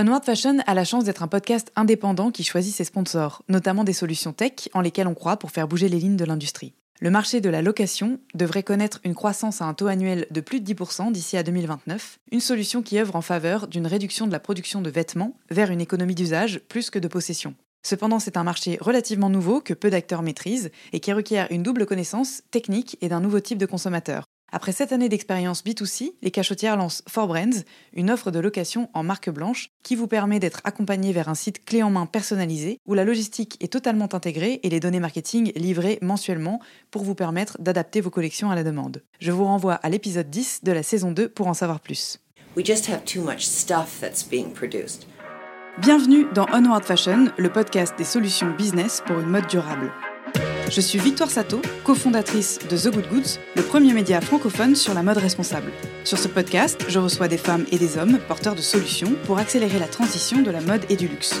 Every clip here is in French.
Onward Fashion a la chance d'être un podcast indépendant qui choisit ses sponsors, notamment des solutions tech en lesquelles on croit pour faire bouger les lignes de l'industrie. Le marché de la location devrait connaître une croissance à un taux annuel de plus de 10% d'ici à 2029, une solution qui œuvre en faveur d'une réduction de la production de vêtements vers une économie d'usage plus que de possession. Cependant, c'est un marché relativement nouveau que peu d'acteurs maîtrisent et qui requiert une double connaissance technique et d'un nouveau type de consommateur. Après sept années d'expérience B2C, les cachotières lancent 4Brands, une offre de location en marque blanche qui vous permet d'être accompagné vers un site clé en main personnalisé où la logistique est totalement intégrée et les données marketing livrées mensuellement pour vous permettre d'adapter vos collections à la demande. Je vous renvoie à l'épisode 10 de la saison 2 pour en savoir plus. Bienvenue dans Onward Fashion, le podcast des solutions business pour une mode durable. Je suis Victoire Sato, cofondatrice de The Good Goods, le premier média francophone sur la mode responsable. Sur ce podcast, je reçois des femmes et des hommes porteurs de solutions pour accélérer la transition de la mode et du luxe.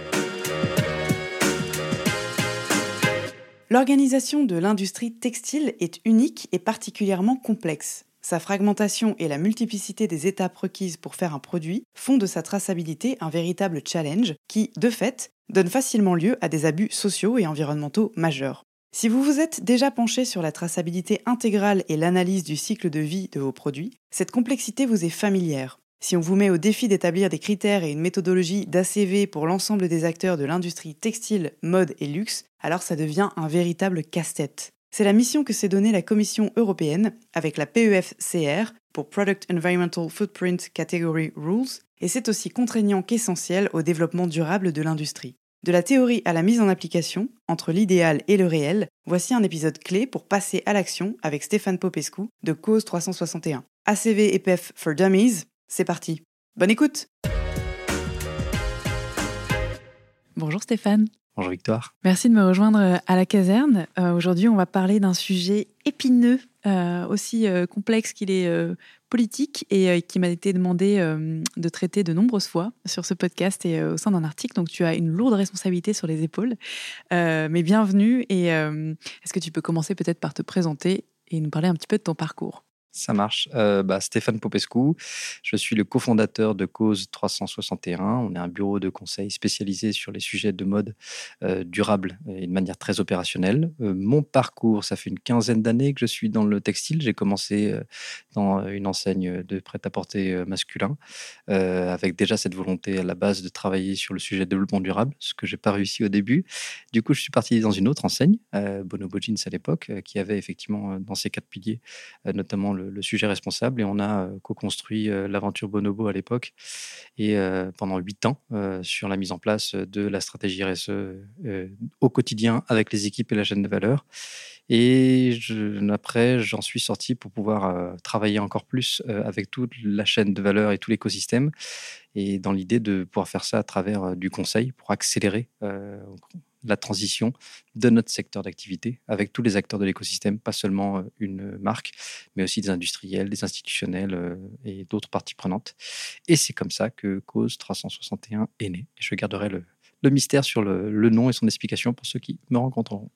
L'organisation de l'industrie textile est unique et particulièrement complexe. Sa fragmentation et la multiplicité des étapes requises pour faire un produit font de sa traçabilité un véritable challenge qui, de fait, donne facilement lieu à des abus sociaux et environnementaux majeurs. Si vous vous êtes déjà penché sur la traçabilité intégrale et l'analyse du cycle de vie de vos produits, cette complexité vous est familière. Si on vous met au défi d'établir des critères et une méthodologie d'ACV pour l'ensemble des acteurs de l'industrie textile, mode et luxe, alors ça devient un véritable casse-tête. C'est la mission que s'est donnée la Commission européenne avec la PEFCR pour Product Environmental Footprint Category Rules, et c'est aussi contraignant qu'essentiel au développement durable de l'industrie. De la théorie à la mise en application, entre l'idéal et le réel, voici un épisode clé pour passer à l'action avec Stéphane Popescu de Cause 361. ACV et PEF for Dummies, c'est parti. Bonne écoute Bonjour Stéphane. Bonjour Victoire. Merci de me rejoindre euh, à la caserne. Euh, aujourd'hui, on va parler d'un sujet épineux, euh, aussi complexe qu'il est politique et qui m'a été demandé de traiter de nombreuses fois sur ce podcast et au sein d'un article. Donc, tu as une lourde responsabilité sur les épaules. mais bienvenue. Et est-ce que tu peux commencer peut-être par te présenter et nous parler un petit peu de ton parcours? Ça marche. Euh, bah, Stéphane Popescu, je suis le cofondateur de Cause 361. On est un bureau de conseil spécialisé sur les sujets de mode euh, durable et de manière très opérationnelle. Euh, mon parcours, ça fait une quinzaine d'années que je suis dans le textile. J'ai commencé dans une enseigne de prêt-à-porter masculin, avec déjà cette volonté à la base de travailler sur le sujet de développement durable, ce que j'ai pas réussi au début. Du coup, je suis parti dans une autre enseigne, Bonobo Jeans à l'époque, qui avait effectivement dans ses quatre piliers, notamment le le, sujet responsable et on a euh, co-construit euh, l'aventure Bonobo à l'époque et euh, pendant huit ans sur la mise en place de la stratégie RSE au quotidien avec les équipes et la chaîne de valeur. Et après, j'en suis sorti pour pouvoir travailler encore plus avec toute la chaîne de valeur et tout l'écosystème, et dans l'idée de pouvoir faire ça à travers du conseil pour accélérer la transition de notre secteur d'activité avec tous les acteurs de l'écosystème, pas seulement euh, une marque, mais aussi des industriels, des institutionnels euh, et d'autres parties prenantes. Et c'est comme ça que Cause 361 est né. Je garderai le, mystère sur le, nom et son explication pour ceux qui me rencontreront.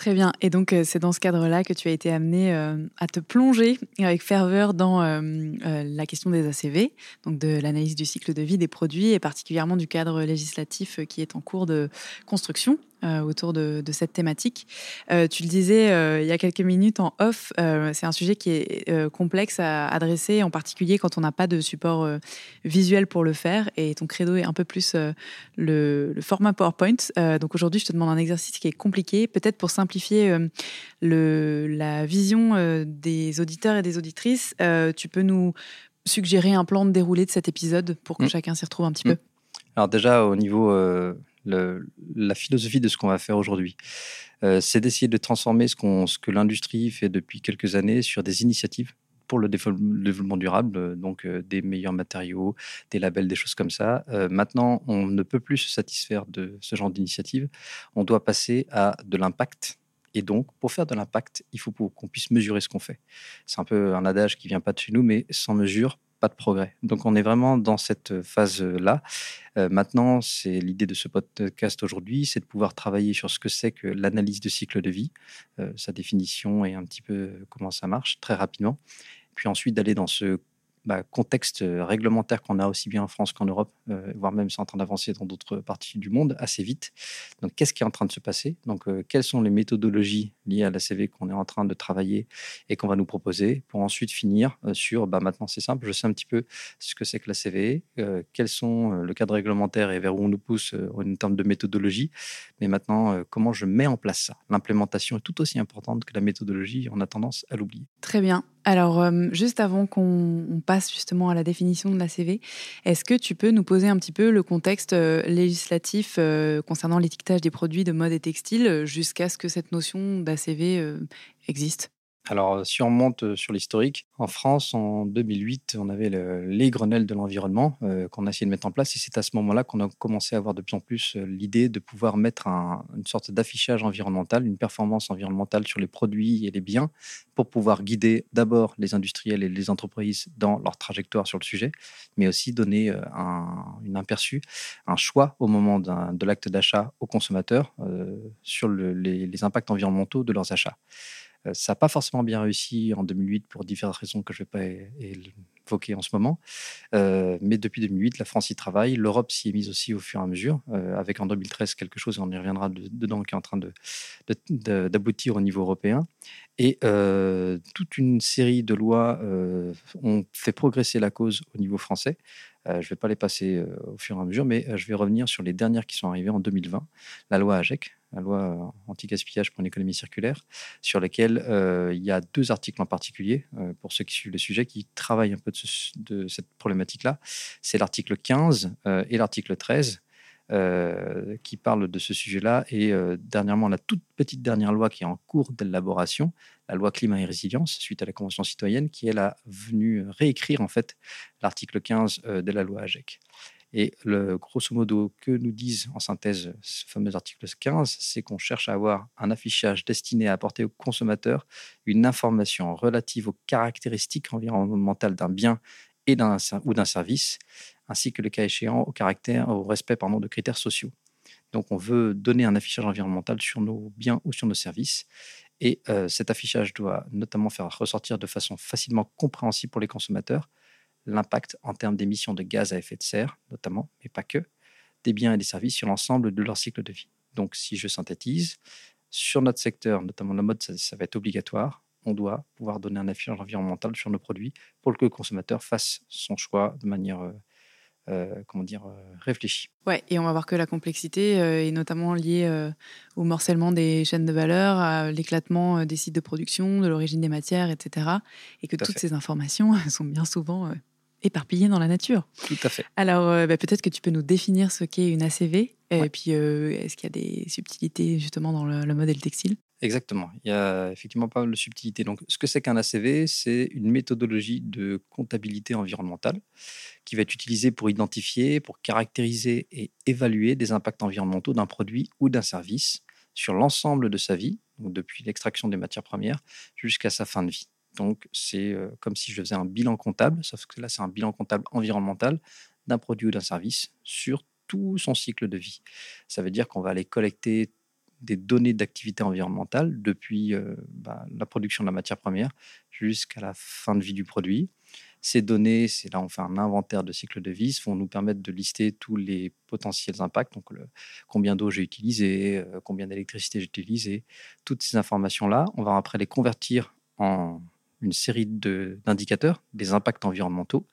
Très bien. Et donc, euh, c'est dans ce cadre-là que tu as été amené euh, à te plonger avec ferveur dans euh, la question des ACV, donc de l'analyse du cycle de vie des produits et particulièrement du cadre législatif qui est en cours de construction euh, autour de, cette thématique. Euh, tu le disais euh, il y a quelques minutes en off, c'est un sujet qui est complexe à adresser, en particulier quand on n'a pas de support visuel pour le faire. Et ton credo est un peu plus le, format PowerPoint. donc aujourd'hui, je te demande un exercice qui est compliqué, peut-être pour simplifier le, la vision des auditeurs et des auditrices. tu peux nous suggérer un plan de déroulé de cet épisode pour que mmh. chacun s'y retrouve un petit mmh. peu alors déjà, au niveau la philosophie de ce qu'on va faire aujourd'hui. Euh, c'est d'essayer de transformer ce, que l'industrie fait depuis quelques années sur des initiatives pour le développement durable, donc des meilleurs matériaux, des labels, des choses comme ça. maintenant, on ne peut plus se satisfaire de ce genre d'initiative. On doit passer à de l'impact. Et donc, pour faire de l'impact, il faut qu'on puisse mesurer ce qu'on fait. C'est un peu un adage qui vient pas de chez nous, mais sans mesure, pas de progrès. Donc on est vraiment dans cette phase-là. Euh, maintenant, c'est l'idée de ce podcast aujourd'hui, c'est de pouvoir travailler sur ce que c'est que l'analyse de cycle de vie, euh, sa définition et un petit peu comment ça marche très rapidement. Puis ensuite d'aller dans ce bah, contexte euh, réglementaire qu'on a aussi bien en France qu'en Europe, euh, voire même c'est en train d'avancer dans d'autres parties du monde assez vite. Donc, qu'est-ce qui est en train de se passer? Donc, euh, quelles sont les méthodologies liées à la CV qu'on est en train de travailler et qu'on va nous proposer pour ensuite finir sur, bah, maintenant c'est simple, je sais un petit peu ce que c'est que la CV, quels sont le cadre réglementaire et vers où on nous pousse en termes de méthodologie, mais maintenant, comment je mets en place ça? L'implémentation est tout aussi importante que la méthodologie, on a tendance à l'oublier. Très bien. Alors, euh, juste avant qu'on passe justement à la définition de la CV, est-ce que tu peux nous poser un petit peu le contexte euh, législatif euh, concernant l'étiquetage des produits de mode et textile jusqu'à ce que cette notion d'ACV existe? Alors, si on remonte euh, sur l'historique, en France, en 2008, on avait les Grenelles de l'environnement euh, qu'on a essayé de mettre en place. Et c'est à ce moment-là qu'on a commencé à avoir de plus en plus euh, l'idée de pouvoir mettre une sorte d'affichage environnemental, une performance environnementale sur les produits et les biens pour pouvoir guider d'abord les industriels et les entreprises dans leur trajectoire sur le sujet, mais aussi donner un, une aperçu, un choix au moment de l'acte d'achat aux consommateurs sur les, les impacts environnementaux de leurs achats. Euh, ça n'a pas forcément bien réussi en 2008 pour différentes raisons que je ne vais pas évoquer en ce moment. Euh, mais depuis 2008, la France y travaille. L'Europe s'y est mise aussi au fur et à mesure, euh, avec en 2013 quelque chose, on y reviendra dedans, qui est en train d'aboutir au niveau européen. Et toute une série de lois ont fait progresser la cause au niveau français. je ne vais pas les passer au fur et à mesure, mais je vais revenir sur les dernières qui sont arrivées en 2020. La loi AGEC, la loi anti-gaspillage pour l'économie circulaire, sur laquelle euh, il y a deux articles en particulier, euh, pour ceux qui suivent le sujet, qui travaillent un peu de, cette problématique-là. C'est l'article 15 euh, et l'article 13. qui parlent de ce sujet-là. Et dernièrement, la toute petite dernière loi qui est en cours d'élaboration, la loi climat et résilience, suite à la Convention citoyenne, qui elle a venu réécrire en fait l'article 15 de la loi AGEC. Et le, grosso modo, que nous disent en synthèse ce fameux article 15, c'est qu'on cherche à avoir un affichage destiné à apporter au consommateur une information relative aux caractéristiques environnementales d'un bien et d'un, ou d'un service, ainsi que le cas échéant au, caractère, respect de critères sociaux. Donc on veut donner un affichage environnemental sur nos biens ou sur nos services. Et euh, cet affichage doit notamment faire ressortir de façon facilement compréhensible pour les consommateurs l'impact en termes d'émissions de gaz à effet de serre, notamment, mais pas que, des biens et des services sur l'ensemble de leur cycle de vie. Donc, si je synthétise, sur notre secteur, notamment la mode, ça, va être obligatoire. On doit pouvoir donner un affichage environnemental sur nos produits pour que le consommateur fasse son choix de manière euh, comment dire, euh, réfléchie. Ouais, et on va voir que la complexité est notamment liée au morcellement des chaînes de valeur, à l'éclatement des sites de production, de l'origine des matières, etc. Et que toutes ces informations sont bien souvent éparpillé dans la nature. Tout à fait. Alors, euh, bah, peut-être que tu peux nous définir ce qu'est une ACV, et puis euh, est-ce qu'il y a des subtilités justement dans le, modèle textile? Exactement. Il y a effectivement pas mal de subtilités. Donc, ce que c'est qu'un ACV, c'est une méthodologie de comptabilité environnementale qui va être utilisée pour identifier, pour caractériser et évaluer des impacts environnementaux d'un produit ou d'un service sur l'ensemble de sa vie, donc depuis l'extraction des matières premières jusqu'à sa fin de vie. Donc, c'est comme si je faisais un bilan comptable, sauf que là, c'est un bilan comptable environnemental d'un produit ou d'un service sur tout son cycle de vie. Ça veut dire qu'on va aller collecter des données d'activité environnementale depuis bah, la production de la matière première jusqu'à la fin de vie du produit. Ces données, c'est là on fait un inventaire de cycle de vie, vont nous permettre de lister tous les potentiels impacts, donc combien d'eau j'ai utilisé, combien d'électricité j'ai utilisé, toutes ces informations-là, on va après les convertir en une série d'indicateurs, des impacts environnementaux,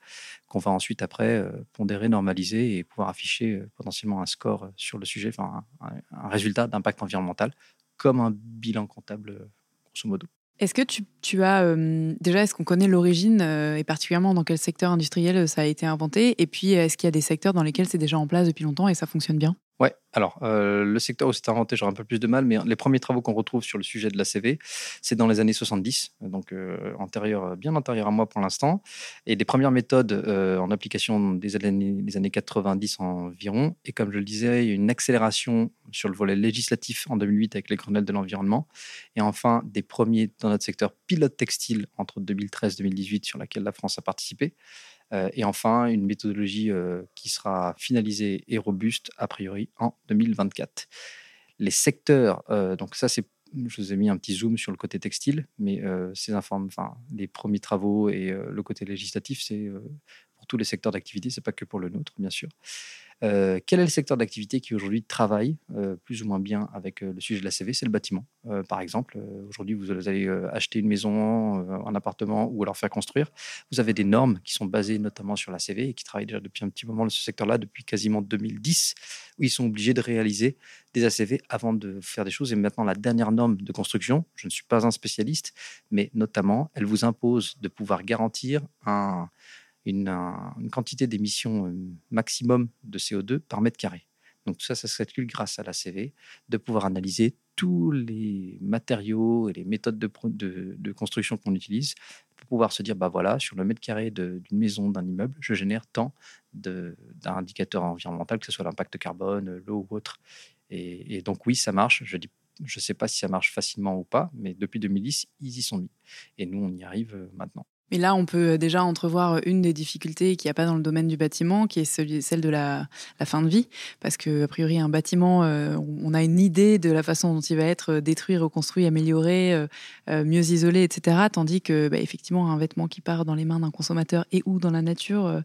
qu'on va ensuite après euh, pondérer, normaliser et pouvoir afficher euh, potentiellement un score euh, sur le sujet, enfin un, résultat d'impact environnemental, comme un bilan comptable, grosso modo. Est-ce que tu, tu as déjà, est-ce qu'on connaît l'origine et particulièrement dans quel secteur industriel ça a été inventé? Et puis, est-ce qu'il y a des secteurs dans lesquels c'est déjà en place depuis longtemps et ça fonctionne bien? Ouais, alors euh, le secteur où c'est inventé, j'aurais un peu plus de mal, mais les premiers travaux qu'on retrouve sur le sujet de l'ACV, c'est dans les années 70, donc euh, antérieur, bien antérieur à moi pour l'instant. Et les premières méthodes euh, en application des années, les années 90 environ. Et comme je le disais, une accélération sur le volet législatif en 2008 avec les grenelles de l'environnement. Et enfin, des premiers dans notre secteur pilote textile entre 2013 et 2018 sur laquelle la France a participé. Euh, et enfin, une méthodologie euh, qui sera finalisée et robuste a priori en 2024. Les secteurs, euh, donc ça c'est je vous ai mis un petit zoom sur le côté textile, mais ces informes, enfin, les premiers travaux et le côté législatif, c'est pour tous les secteurs d'activité, c'est pas que pour le nôtre, bien sûr. Euh, quel est le secteur d'activité qui aujourd'hui travaille euh, plus ou moins bien avec euh, le sujet de la CV C'est le bâtiment. par exemple, aujourd'hui, vous allez acheter une maison, un appartement ou alors faire construire. Vous avez des normes qui sont basées notamment sur la CV et qui travaillent déjà depuis un petit moment dans ce secteur-là, depuis quasiment 2010, où ils sont obligés de réaliser des ACV avant de faire des choses. Et maintenant, la dernière norme de construction, je ne suis pas un spécialiste, mais notamment, elle vous impose de pouvoir garantir un une, quantité d'émissions euh, maximum de CO2 par mètre carré. Donc ça, ça se calcule grâce à la CV, de pouvoir analyser tous les matériaux et les méthodes de, construction qu'on utilise pour pouvoir se dire, bah voilà, sur le mètre carré d'une maison, d'un immeuble, je génère tant d'indicateurs environnementaux, que ce soit l'impact carbone, l'eau ou autre. Et, et, donc oui, ça marche. Je je ne sais pas si ça marche facilement ou pas, mais depuis 2010, ils y sont mis. Et nous, on y arrive euh, maintenant. Mais là, on peut euh, déjà entrevoir euh, une des difficultés qu'il n'y a pas dans le domaine du bâtiment, qui est celle de la, fin de vie. Parce que, a priori, un bâtiment, euh, on a une idée de la façon dont il va être détruit, reconstruit, amélioré, mieux isolé, etc. Tandis que, bah, effectivement, un vêtement qui part dans les mains d'un consommateur et ou dans la nature,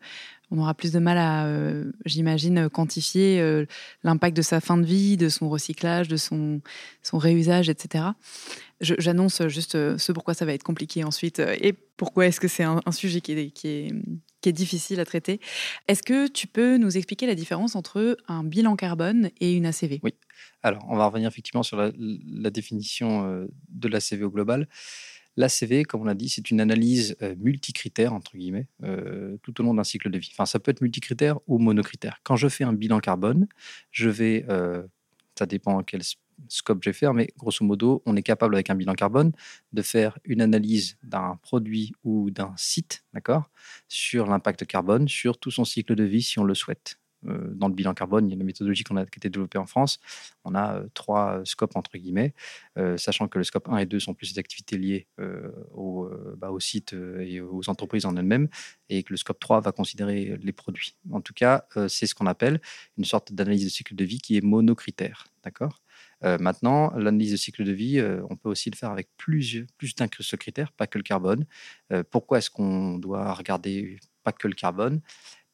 on aura plus de mal à, euh, j'imagine, quantifier euh, l'impact de sa fin de vie, de son recyclage, de son, son réusage, etc. J'annonce juste euh, ce pourquoi ça va être compliqué ensuite et pourquoi est-ce que c'est un, sujet qui est, qui, est, qui est difficile à traiter. Est-ce que tu peux nous expliquer la différence entre un bilan carbone et une ACV Oui. Alors, on va revenir effectivement sur la, la définition de l'ACV au global. L'ACV, comme on l'a dit, c'est une analyse euh, multicritère, entre guillemets, euh, tout au long d'un cycle de vie. Enfin, ça peut être multicritère ou monocritère. Quand je fais un bilan carbone, je vais, euh, ça dépend quel scope je vais faire, mais grosso modo, on est capable avec un bilan carbone de faire une analyse d'un produit ou d'un site, d'accord, sur l'impact carbone, sur tout son cycle de vie si on le souhaite. Euh, dans le bilan carbone, il y a une méthodologie qu'on a, qui a été développée en France. On a euh, trois scopes, entre guillemets, euh, sachant que le scope 1 et 2 sont plus des activités liées au, bah, au site et aux entreprises en elles-mêmes, et que le scope 3 va considérer les produits. En tout cas, c'est ce qu'on appelle une sorte d'analyse de cycle de vie qui est monocritère. D'accord? Maintenant, l'analyse de cycle de vie, on peut aussi le faire avec plus, plus d'un critère, pas que le carbone. pourquoi est-ce qu'on doit regarder pas que le carbone?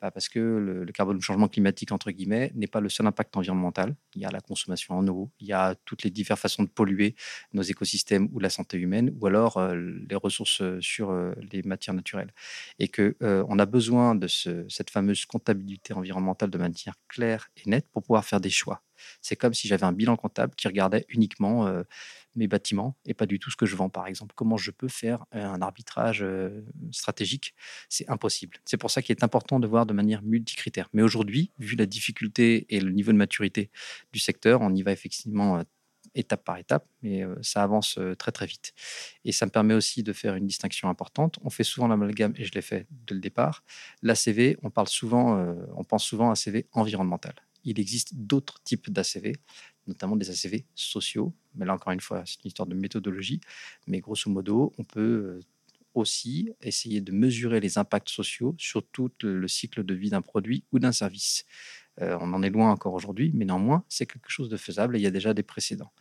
Bah, parce que le, carbone changement climatique, entre guillemets, n'est pas le seul impact environnemental. Il y a la consommation en eau, il y a toutes les diverses façons de polluer nos écosystèmes ou la santé humaine, ou alors euh, les ressources euh, sur euh, les matières naturelles. Et qu'on on a besoin de cette fameuse comptabilité environnementale de manière claire et nette pour pouvoir faire des choix. C'est comme si j'avais un bilan comptable qui regardait uniquement mes bâtiments et pas du tout ce que je vends, par exemple. Comment je peux faire un arbitrage stratégique? C'est impossible. C'est pour ça qu'il est important de voir de manière multicritère. Mais aujourd'hui, vu la difficulté et le niveau de maturité du secteur, on y va effectivement étape par étape, mais ça avance très très vite. Et ça me permet aussi de faire une distinction importante. On fait souvent l'amalgame, et je l'ai fait dès le départ. L'ACV, on parle souvent, on pense souvent à ACV environnemental il existe d'autres types d'ACV, notamment des ACV sociaux. Mais là, encore une fois, c'est une histoire de méthodologie. Mais grosso modo, on peut euh, aussi essayer de mesurer les impacts sociaux sur tout le cycle de vie d'un produit ou d'un service. Euh, on en est loin encore aujourd'hui, mais néanmoins, c'est quelque chose de faisable et il y a déjà des précédents.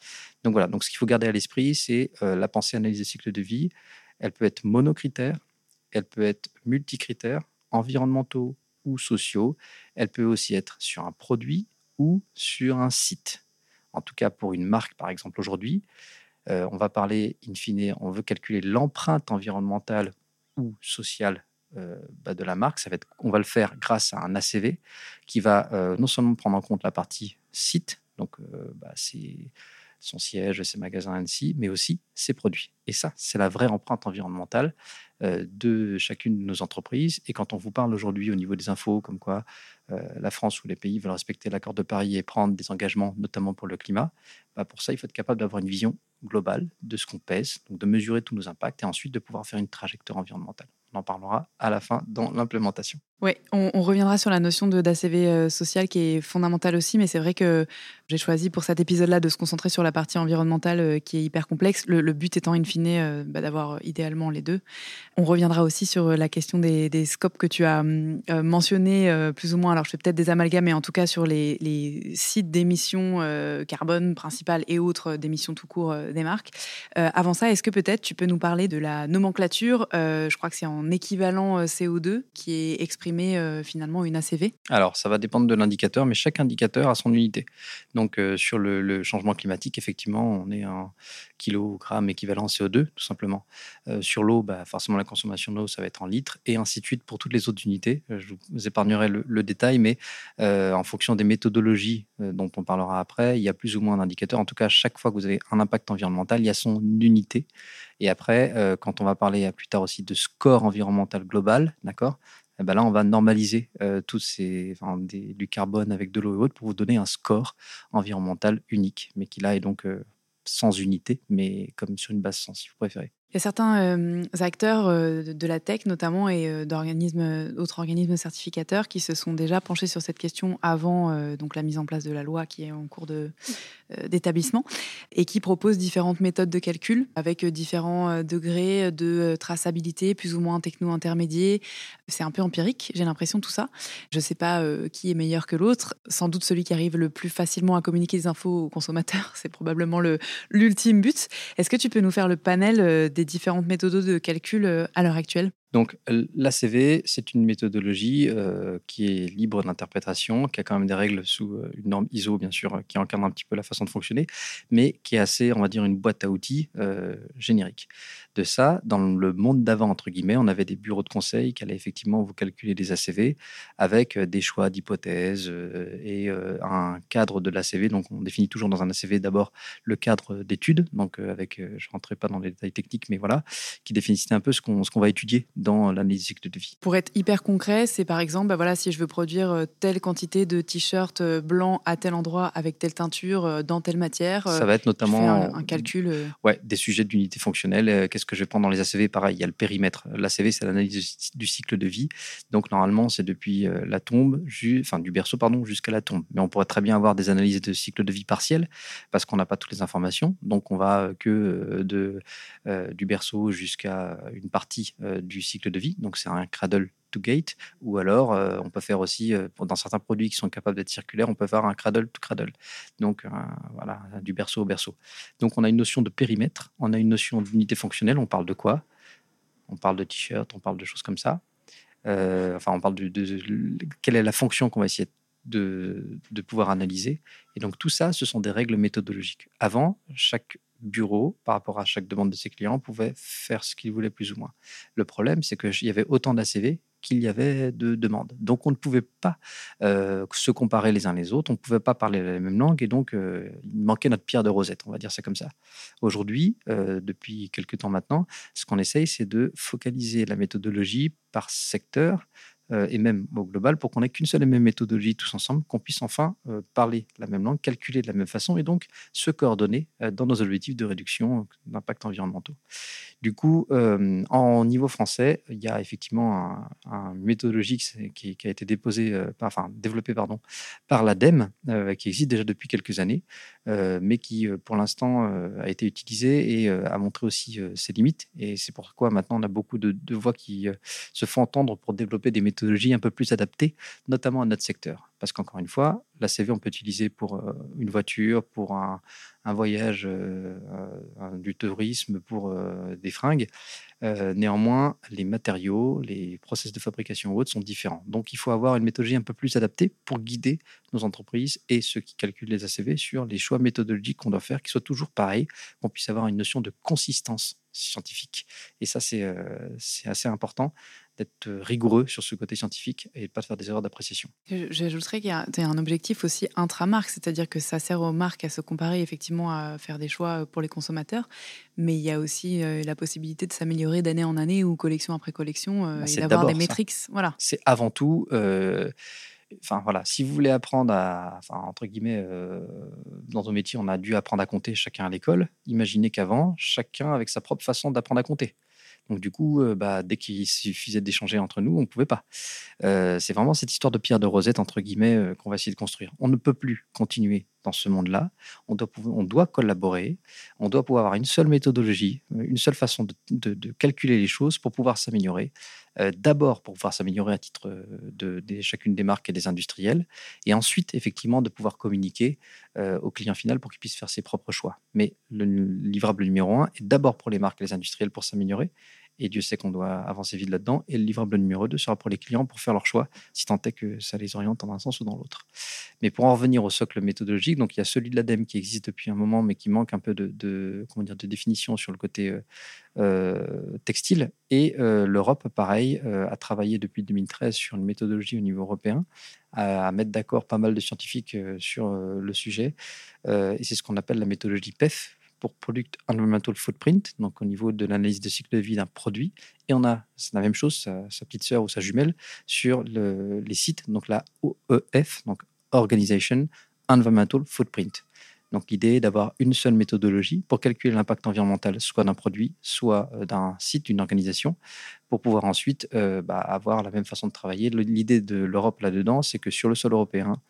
Donc voilà, donc ce qu'il faut garder à l'esprit, c'est euh, la pensée analyse des cycles de vie. Elle peut être monocritère, elle peut être multicritère, environnementaux, sociaux. Elle peut aussi être sur un produit ou sur un site. En tout cas, pour une marque, par exemple, aujourd'hui, euh, on va parler, in fine, on veut calculer l'empreinte environnementale ou sociale euh, bah, de la marque. Ça va être, on va le faire grâce à un ACV qui va euh, non seulement prendre en compte la partie site, donc bah, c'est son siège, ses magasins ainsi, mais aussi ses produits. Et ça, c'est la vraie empreinte environnementale de chacune de nos entreprises. Et quand on vous parle aujourd'hui au niveau des infos, comme quoi la France ou les pays veulent respecter l'accord de Paris et prendre des engagements, notamment pour le climat, bah, pour ça, il faut être capable d'avoir une vision globale de ce qu'on pèse, donc de mesurer tous nos impacts et ensuite de pouvoir faire une trajectoire environnementale. On en parlera à la fin dans l'implémentation. Oui, on, reviendra sur la notion d'ACV euh, social qui est fondamentale aussi, mais c'est vrai que j'ai choisi pour cet épisode-là de se concentrer sur la partie environnementale euh, qui est hyper complexe, le, but étant in fine euh, bah, d'avoir idéalement les deux. On reviendra aussi sur la question des, scopes que tu as mentionné plus ou moins, alors je fais peut-être des amalgames, mais en tout cas sur les, les sites d'émissions carbone principales et autres d'émissions tout court des marques. avant ça, est-ce que peut-être tu peux nous parler de la nomenclature, je crois que c'est en équivalent CO2 qui est exprimé euh, finalement une ACV Alors, ça va dépendre de l'indicateur, mais chaque indicateur a son unité. Donc, euh, sur le, changement climatique, effectivement, on est en kilogramme équivalent CO2, tout simplement. Euh, sur l'eau, bah, forcément, la consommation d'eau, ça va être en litres, et ainsi de suite pour toutes les autres unités. Je vous épargnerai le, détail, mais en fonction des méthodologies dont on parlera après, il y a plus ou moins d'indicateurs. En tout cas, chaque fois que vous avez un impact environnemental, il y a son unité. Et après, quand on va parler plus tard aussi de score environnemental global, d'accord? Eh ben là, on va normaliser euh, tous ces, du carbone avec de l'eau et autres pour vous donner un score environnemental unique, mais qui là est donc euh, sans unité, mais comme sur une base sans, si vous préférez. Il y a certains euh, acteurs euh, de la tech notamment et euh, d'autres organismes certificateurs qui se sont déjà penchés sur cette question avant donc la mise en place de la loi qui est en cours d'établissement et qui proposent différentes méthodes de calcul avec différents degrés de traçabilité plus ou moins techno-intermédiaires. C'est un peu empirique, j'ai l'impression tout ça. Je ne sais pas qui est meilleur que l'autre. Sans doute celui qui arrive le plus facilement à communiquer des infos aux consommateurs, c'est probablement le, l'ultime but. Est-ce que tu peux nous faire le panel des différentes méthodes de calcul euh, à l'heure actuelle donc l'ACV, c'est une méthodologie euh, qui est libre d'interprétation, qui a quand même des règles sous euh, une norme ISO, bien sûr, qui encadre un petit peu la façon de fonctionner, mais qui est assez, on va dire, une boîte à outils générique. De ça, dans le monde d'avant, entre guillemets, on avait des bureaux de conseil qui allaient effectivement vous calculer des ACV avec des choix d'hypothèses et un cadre de l'ACV. Donc on définit toujours dans un ACV d'abord le cadre d'étude, donc avec, je ne rentrerai pas dans les détails techniques, mais voilà, qui définissait un peu ce qu'on va étudier dans l'analyse cycle de vie. Pour être hyper concret, c'est par exemple, bah voilà, si je veux produire euh, telle quantité de t-shirts euh, blancs à tel endroit avec telle teinture euh, dans telle matière. Ça va être notamment un, calcul. Ouais, des sujets d'unité fonctionnelle. Qu'est-ce que je vais prendre dans les ACV Pareil, il y a le périmètre. L'ACV, c'est l'analyse du cycle de vie. Donc normalement, c'est depuis la tombe, enfin du berceau pardon, jusqu'à la tombe. Mais on pourrait très bien avoir des analyses de cycle de vie partielles parce qu'on n'a pas toutes les informations. Donc on va que de du berceau jusqu'à une partie du cycle de vie, donc c'est un cradle to gate, ou alors euh, on peut faire aussi, euh, dans certains produits qui sont capables d'être circulaires, on peut faire un cradle to cradle, donc voilà, du berceau au berceau. Donc on a une notion de périmètre, on a une notion d'unité fonctionnelle, on parle de quoi? On parle de t-shirt, on parle de choses comme ça. Euh, enfin, on parle de, de, quelle est la fonction qu'on va essayer de, de, pouvoir analyser. Et donc tout ça, ce sont des règles méthodologiques. Avant, chaque bureau, par rapport à chaque demande de ses clients, pouvait faire ce qu'il voulait plus ou moins. Le problème, c'est qu'il y avait autant d'ACV qu'il y avait de demandes. Donc on ne pouvait pas euh, se comparer les uns les autres, on ne pouvait pas parler la même langue, et donc euh, il manquait notre pierre de rosette, on va dire ça comme ça. Aujourd'hui, euh, depuis quelques temps maintenant, ce qu'on essaye, c'est de focaliser la méthodologie par secteur, et même au global, pour qu'on ait qu'une seule et même méthodologie tous ensemble, qu'on puisse enfin euh, parler la même langue, calculer de la même façon et donc se coordonner euh, dans nos objectifs de réduction d'impact environnementaux. Du coup, en niveau français, il y a effectivement un, méthodologie qui, a été déposé, enfin, développé pardon, par l'ADEME, qui existe déjà depuis quelques années, mais qui pour l'instant a été utilisé et a montré aussi ses limites. Et c'est pourquoi maintenant on a beaucoup de, de voix qui se font entendre pour développer des méthodologies un peu plus adaptée, notamment à notre secteur. Parce qu'encore une fois, la CV, on peut utiliser pour euh, une voiture, pour un, voyage, euh, du tourisme, pour euh, des fringues. néanmoins, les matériaux, les process de fabrication ou autres sont différents. Donc, il faut avoir une méthodologie un peu plus adaptée pour guider nos entreprises et ceux qui calculent les ACV sur les choix méthodologiques qu'on doit faire, qui soient toujours pareils, qu'on puisse avoir une notion de consistance scientifique. Et ça, c'est assez important d'être rigoureux sur ce côté scientifique et de pas faire des erreurs d'appréciation. J'ajouterais qu'il y a un objectif aussi intramarque, c'est-à-dire que ça sert aux marques à se comparer effectivement à faire des choix pour les consommateurs, mais il y a aussi la possibilité de s'améliorer d'année en année ou collection après collection bah, et d'avoir des métriques. Voilà. C'est avant tout enfin voilà, si vous voulez apprendre à, enfin, entre guillemets, euh, dans nos métier, on a dû apprendre à compter chacun à l'école. Imaginez qu'avant, chacun avec sa propre façon d'apprendre à compter. Donc du coup, euh, bah, dès qu'il suffisait d'échanger entre nous, on ne pouvait pas. Euh, c'est vraiment cette histoire de pierre de rosette, entre guillemets, qu'on va essayer de construire. On ne peut plus continuer dans ce monde-là. On doit collaborer, on doit pouvoir avoir une seule méthodologie, une seule façon de, calculer les choses pour pouvoir s'améliorer. Euh, d'abord pour pouvoir s'améliorer à titre de, chacune des marques et des industriels, et ensuite effectivement de pouvoir communiquer euh, au client final pour qu'il puisse faire ses propres choix. Mais le livrable numéro un est d'abord pour les marques et les industriels pour s'améliorer, et Dieu sait qu'on doit avancer vite là-dedans. Et le livrable numéro 2 sera pour les clients pour faire leur choix, si tant est que ça les oriente dans un sens ou dans l'autre. Mais pour en revenir au socle méthodologique, donc il y a celui de l'ADEME qui existe depuis un moment, mais qui manque un peu de, comment dire, de définition sur le côté euh, euh, textile. Et euh, l'Europe, pareil, a travaillé depuis 2013 sur une méthodologie au niveau européen, à, mettre d'accord pas mal de scientifiques sur le sujet. et c'est ce qu'on appelle la méthodologie PEF, pour Product Environmental Footprint, donc au niveau de l'analyse de cycle de vie d'un produit. Et on a, la même chose, sa, petite sœur ou sa jumelle, sur les sites, donc la OEF, donc Organization Environmental Footprint. Donc l'idée est d'avoir une seule méthodologie pour calculer l'impact environnemental, soit d'un produit, soit euh, d'un site, d'une organisation, pour pouvoir ensuite euh, bah, avoir la même façon de travailler. L'idée de l'Europe là-dedans, c'est que sur le sol européen,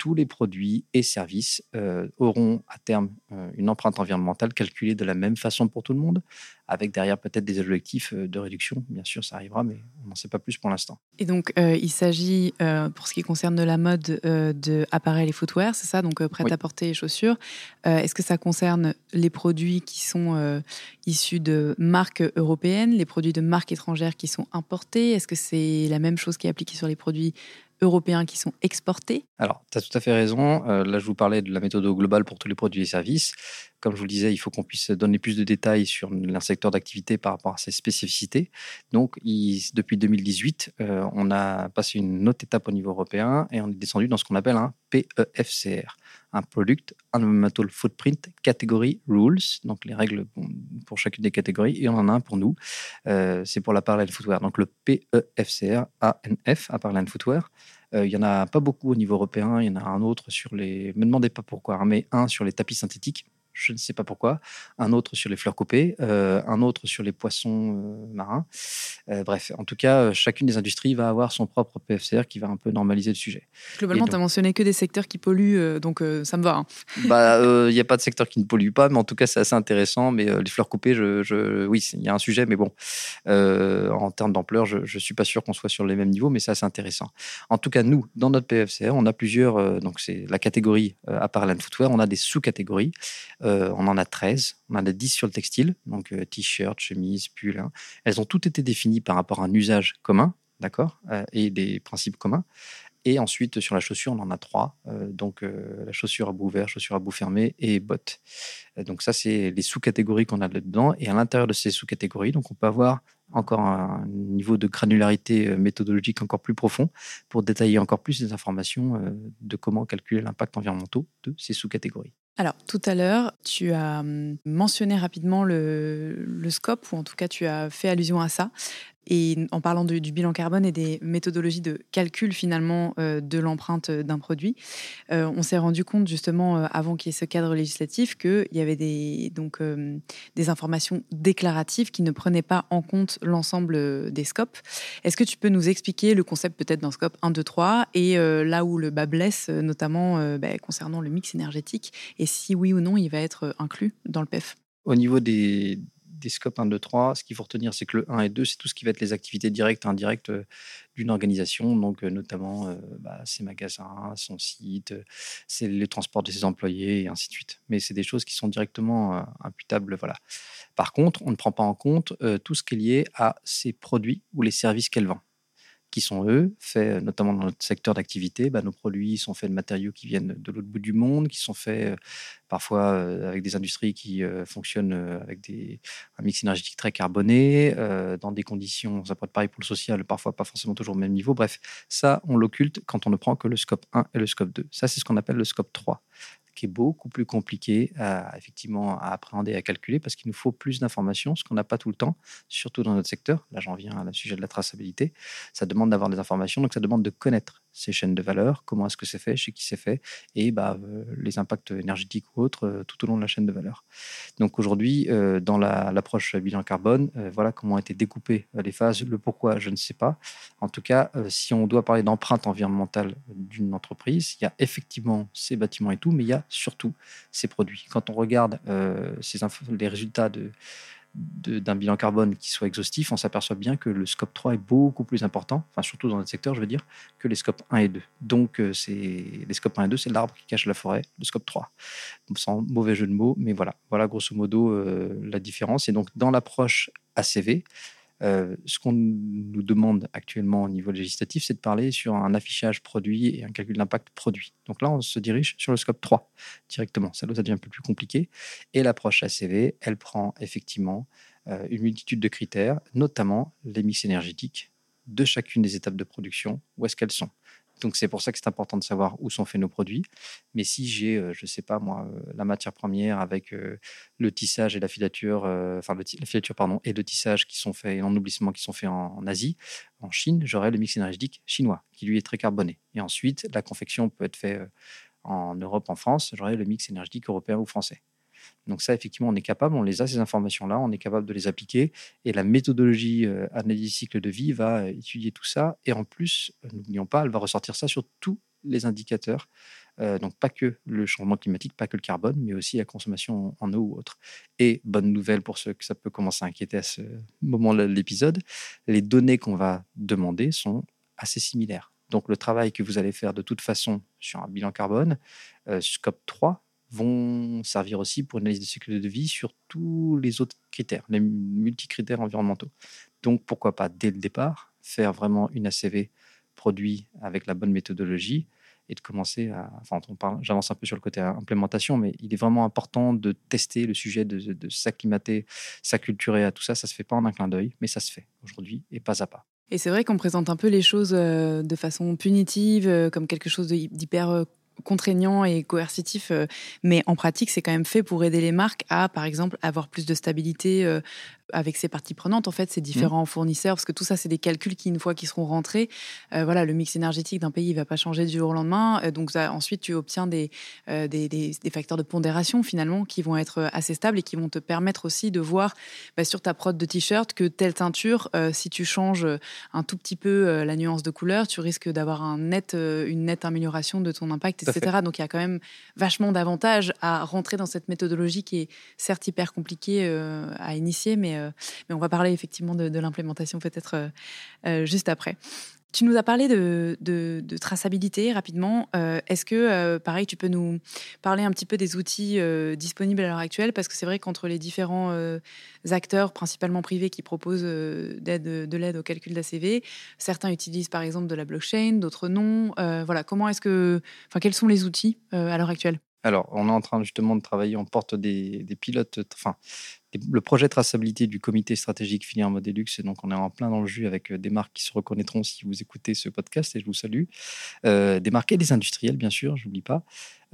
tous les produits et services euh, auront à terme euh, une empreinte environnementale calculée de la même façon pour tout le monde, avec derrière peut-être des objectifs euh, de réduction. Bien sûr, ça arrivera, mais on n'en sait pas plus pour l'instant. Et donc, il s'agit, pour ce qui concerne de la mode, de appareils et footwear, c'est ça Donc, prêt à porter et chaussures. Est-ce que ça concerne les produits qui sont issus de marques européennes, les produits de marques étrangères qui sont importés? Est-ce que c'est la même chose qui est appliquée sur les produits européens qui sont exportés Alors, tu as tout à fait raison. Euh, là, je vous parlais de la méthode globale pour tous les produits et services. Comme je vous le disais, il faut qu'on puisse donner plus de détails sur un secteur d'activité par rapport à ses spécificités. Donc, depuis 2018, euh, on a passé une autre étape au niveau européen et on est descendu dans ce qu'on appelle un PEFCR, un Product Environmental Footprint Category Rules, donc les règles pour chacune des catégories, et on en a un pour nous, euh, c'est pour la Parallel Footwear. Donc le PEFCR ANF, Parallel Footwear, euh, il y en a pas beaucoup au niveau européen, il y en a un autre sur les, me demandez pas pourquoi, hein, mais un sur les tapis synthétiques, je ne sais pas pourquoi, un autre sur les fleurs coupées, euh, un autre sur les poissons euh, marins. Euh, bref, en tout cas, chacune des industries va avoir son propre PFCR qui va un peu normaliser le sujet. Globalement, tu as mentionné que des secteurs qui polluent, donc ça me va. Hein. Bah, il n'y a pas de secteur qui ne pollue pas, mais en tout cas, c'est assez intéressant. Mais les fleurs coupées, je, oui, il y a un sujet, mais bon, en termes d'ampleur, je ne suis pas sûr qu'on soit sur les mêmes niveaux, mais c'est assez intéressant. En tout cas, nous, dans notre PFCR, on a plusieurs, donc c'est la catégorie à part footwear, on a des sous-catégories. Euh, on en a 13. On en a 10 sur le textile, donc euh, t-shirt, chemise, pull. Hein. Elles ont toutes été définies par rapport à un usage commun, d'accord, euh, et des principes communs. Et ensuite, sur la chaussure, on en a trois. donc, la chaussure à bout ouvert, chaussure à bout fermé et bottes. donc, ça, c'est les sous-catégories qu'on a là-dedans. Et à l'intérieur de ces sous-catégories, donc, on peut avoir encore un niveau de granularité méthodologique encore plus profond pour détailler encore plus les informations de comment calculer l'impact environnemental de ces sous-catégories. Alors, tout à l'heure, tu as hum, mentionné rapidement le, le, scope, ou en tout cas, tu as fait allusion à ça. Et en parlant du bilan carbone et des méthodologies de calcul finalement euh, de l'empreinte d'un produit, euh, on s'est rendu compte justement euh, avant qu'il y ait ce cadre législatif qu'il y avait des, donc, des informations déclaratives qui ne prenaient pas en compte l'ensemble des scopes. Est-ce que tu peux nous expliquer le concept peut-être d'un scope 1, 2, 3 et là où le bas blesse, notamment bah, concernant le mix énergétique et si oui ou non il va être inclus dans le PEF Au niveau des, des scopes 1, 2, 3, ce qu'il faut retenir, c'est que le 1 et 2, c'est tout ce qui va être les activités directes et indirectes euh, d'une organisation, donc euh, notamment euh, bah, ses magasins, son site, c'est le transport de ses employés et ainsi de suite. Mais c'est des choses qui sont directement imputables. Voilà. Par contre, on ne prend pas en compte tout ce qui est lié à ses produits ou les services qu'elle vend. Qui sont eux, faits notamment dans notre secteur d'activité. Bah, nos produits sont faits de matériaux qui viennent de l'autre bout du monde, qui sont faits parfois avec des industries qui fonctionnent avec des, un mix énergétique très carboné, dans des conditions, ça peut être pareil pour le social, parfois pas forcément toujours au même niveau. Bref, ça, on l'occulte quand on ne prend que le scope 1 et le scope 2. Ça, c'est ce qu'on appelle le scope 3 qui est beaucoup plus compliqué à, effectivement à appréhender, à calculer, parce qu'il nous faut plus d'informations, ce qu'on n'a pas tout le temps, surtout dans notre secteur. Là, j'en viens à sujet de la traçabilité. Ça demande d'avoir des informations, donc ça demande de connaître ces chaînes de valeur, comment est-ce que c'est fait, chez qui c'est fait, et bah, euh, les impacts énergétiques ou autres euh, tout au long de la chaîne de valeur. Donc aujourd'hui, euh, dans l'approche bilan carbone, voilà comment ont été découpées les phases. Le pourquoi, je ne sais pas. En tout cas, si on doit parler d'empreinte environnementale d'une entreprise, il y a effectivement ces bâtiments et tout, mais il y a surtout ces produits. Quand on regarde ces les résultats de d'un bilan carbone qui soit exhaustif, on s'aperçoit bien que le scope 3 est beaucoup plus important, enfin surtout dans notre secteur, je veux dire, que les scopes 1 et 2. Donc euh, c'est les scopes 1 et 2, c'est l'arbre qui cache la forêt, le scope 3. Sans mauvais jeu de mots, mais voilà, voilà grosso modo euh, la différence. Et donc dans l'approche ACV, euh, ce qu'on nous demande actuellement au niveau législatif, c'est de parler sur un affichage produit et un calcul d'impact produit. Donc là, on se dirige sur le scope 3 directement. Ça, ça devient un peu plus compliqué. Et l'approche ACV, elle prend effectivement euh, une multitude de critères, notamment les mix énergétiques de chacune des étapes de production, où est-ce qu'elles sont. Donc c'est pour ça que c'est important de savoir où sont faits nos produits. Mais si j'ai, euh, je sais pas moi, euh, la matière première avec euh, le tissage et la filature, enfin le la filature pardon et le tissage qui sont faits et l'ennoblissement qui sont faits en, Asie, en Chine, j'aurai le mix énergétique chinois qui lui est très carboné. Et ensuite la confection peut être faite en Europe, en France, j'aurai le mix énergétique européen ou français. Donc ça, effectivement, on est capable, on les a, ces informations-là, on est capable de les appliquer. Et la méthodologie euh, analyse cycle de vie va euh, étudier tout ça. Et en plus, euh, n'oublions pas, elle va ressortir ça sur tous les indicateurs. donc pas que le changement climatique, pas que le carbone, mais aussi la consommation en eau ou autre. Et bonne nouvelle pour ceux que ça peut commencer à inquiéter à ce moment de l'épisode, les données qu'on va demander sont assez similaires. Donc le travail que vous allez faire de toute façon sur un bilan carbone, scope 3, vont servir aussi pour une analyse de cycle de vie sur tous les autres critères, les multicritères environnementaux. Donc pourquoi pas dès le départ faire vraiment une ACV produit avec la bonne méthodologie et de commencer à. Enfin, on parle, j'avance un peu sur le côté implémentation, mais il est vraiment important de tester le sujet, de, s'acclimater, s'acculturer à tout ça. Ça se fait pas en un clin d'œil, mais ça se fait aujourd'hui et pas à pas. Et c'est vrai qu'on présente un peu les choses euh, de façon punitive, euh, comme quelque chose d'hyper euh, contraignant et coercitif, euh, mais en pratique, c'est quand même fait pour aider les marques à, par exemple, avoir plus de stabilité euh, avec ces parties prenantes, en fait, ces différents mmh. fournisseurs, parce que tout ça, c'est des calculs qui, une fois qu'ils seront rentrés, euh, voilà, le mix énergétique d'un pays, il va pas changer du jour au lendemain. Euh, donc, ensuite, tu obtiens des, euh, des, des, facteurs de pondération, finalement, qui vont être assez stables et qui vont te permettre aussi de voir bah, sur ta prod de t-shirt que telle teinture, si tu changes un tout petit peu la nuance de couleur, tu risques d'avoir un net, une nette amélioration de ton impact, etc. Donc, il y a quand même vachement d'avantages à rentrer dans cette méthodologie qui est certes hyper compliquée à initier, mais mais on va parler effectivement de, l'implémentation peut-être euh, euh, juste après. Tu nous as parlé de, traçabilité rapidement. Est-ce que, pareil, tu peux nous parler un petit peu des outils disponibles à l'heure actuelle? Parce que c'est vrai qu'entre les différents acteurs, principalement privés, qui proposent de l'aide au calcul d'ACV, certains utilisent par exemple de la blockchain, d'autres non. voilà, comment que, quels sont les outils à l'heure actuelle? Alors, on est en train justement de travailler, on porte des, des pilotes, enfin, le projet traçabilité du comité stratégique filière Modelux, et donc on est en plein dans le jus avec euh, des marques qui se reconnaîtront si vous écoutez ce podcast, et je vous salue. Euh, des marques et des industriels, bien sûr, je n'oublie pas.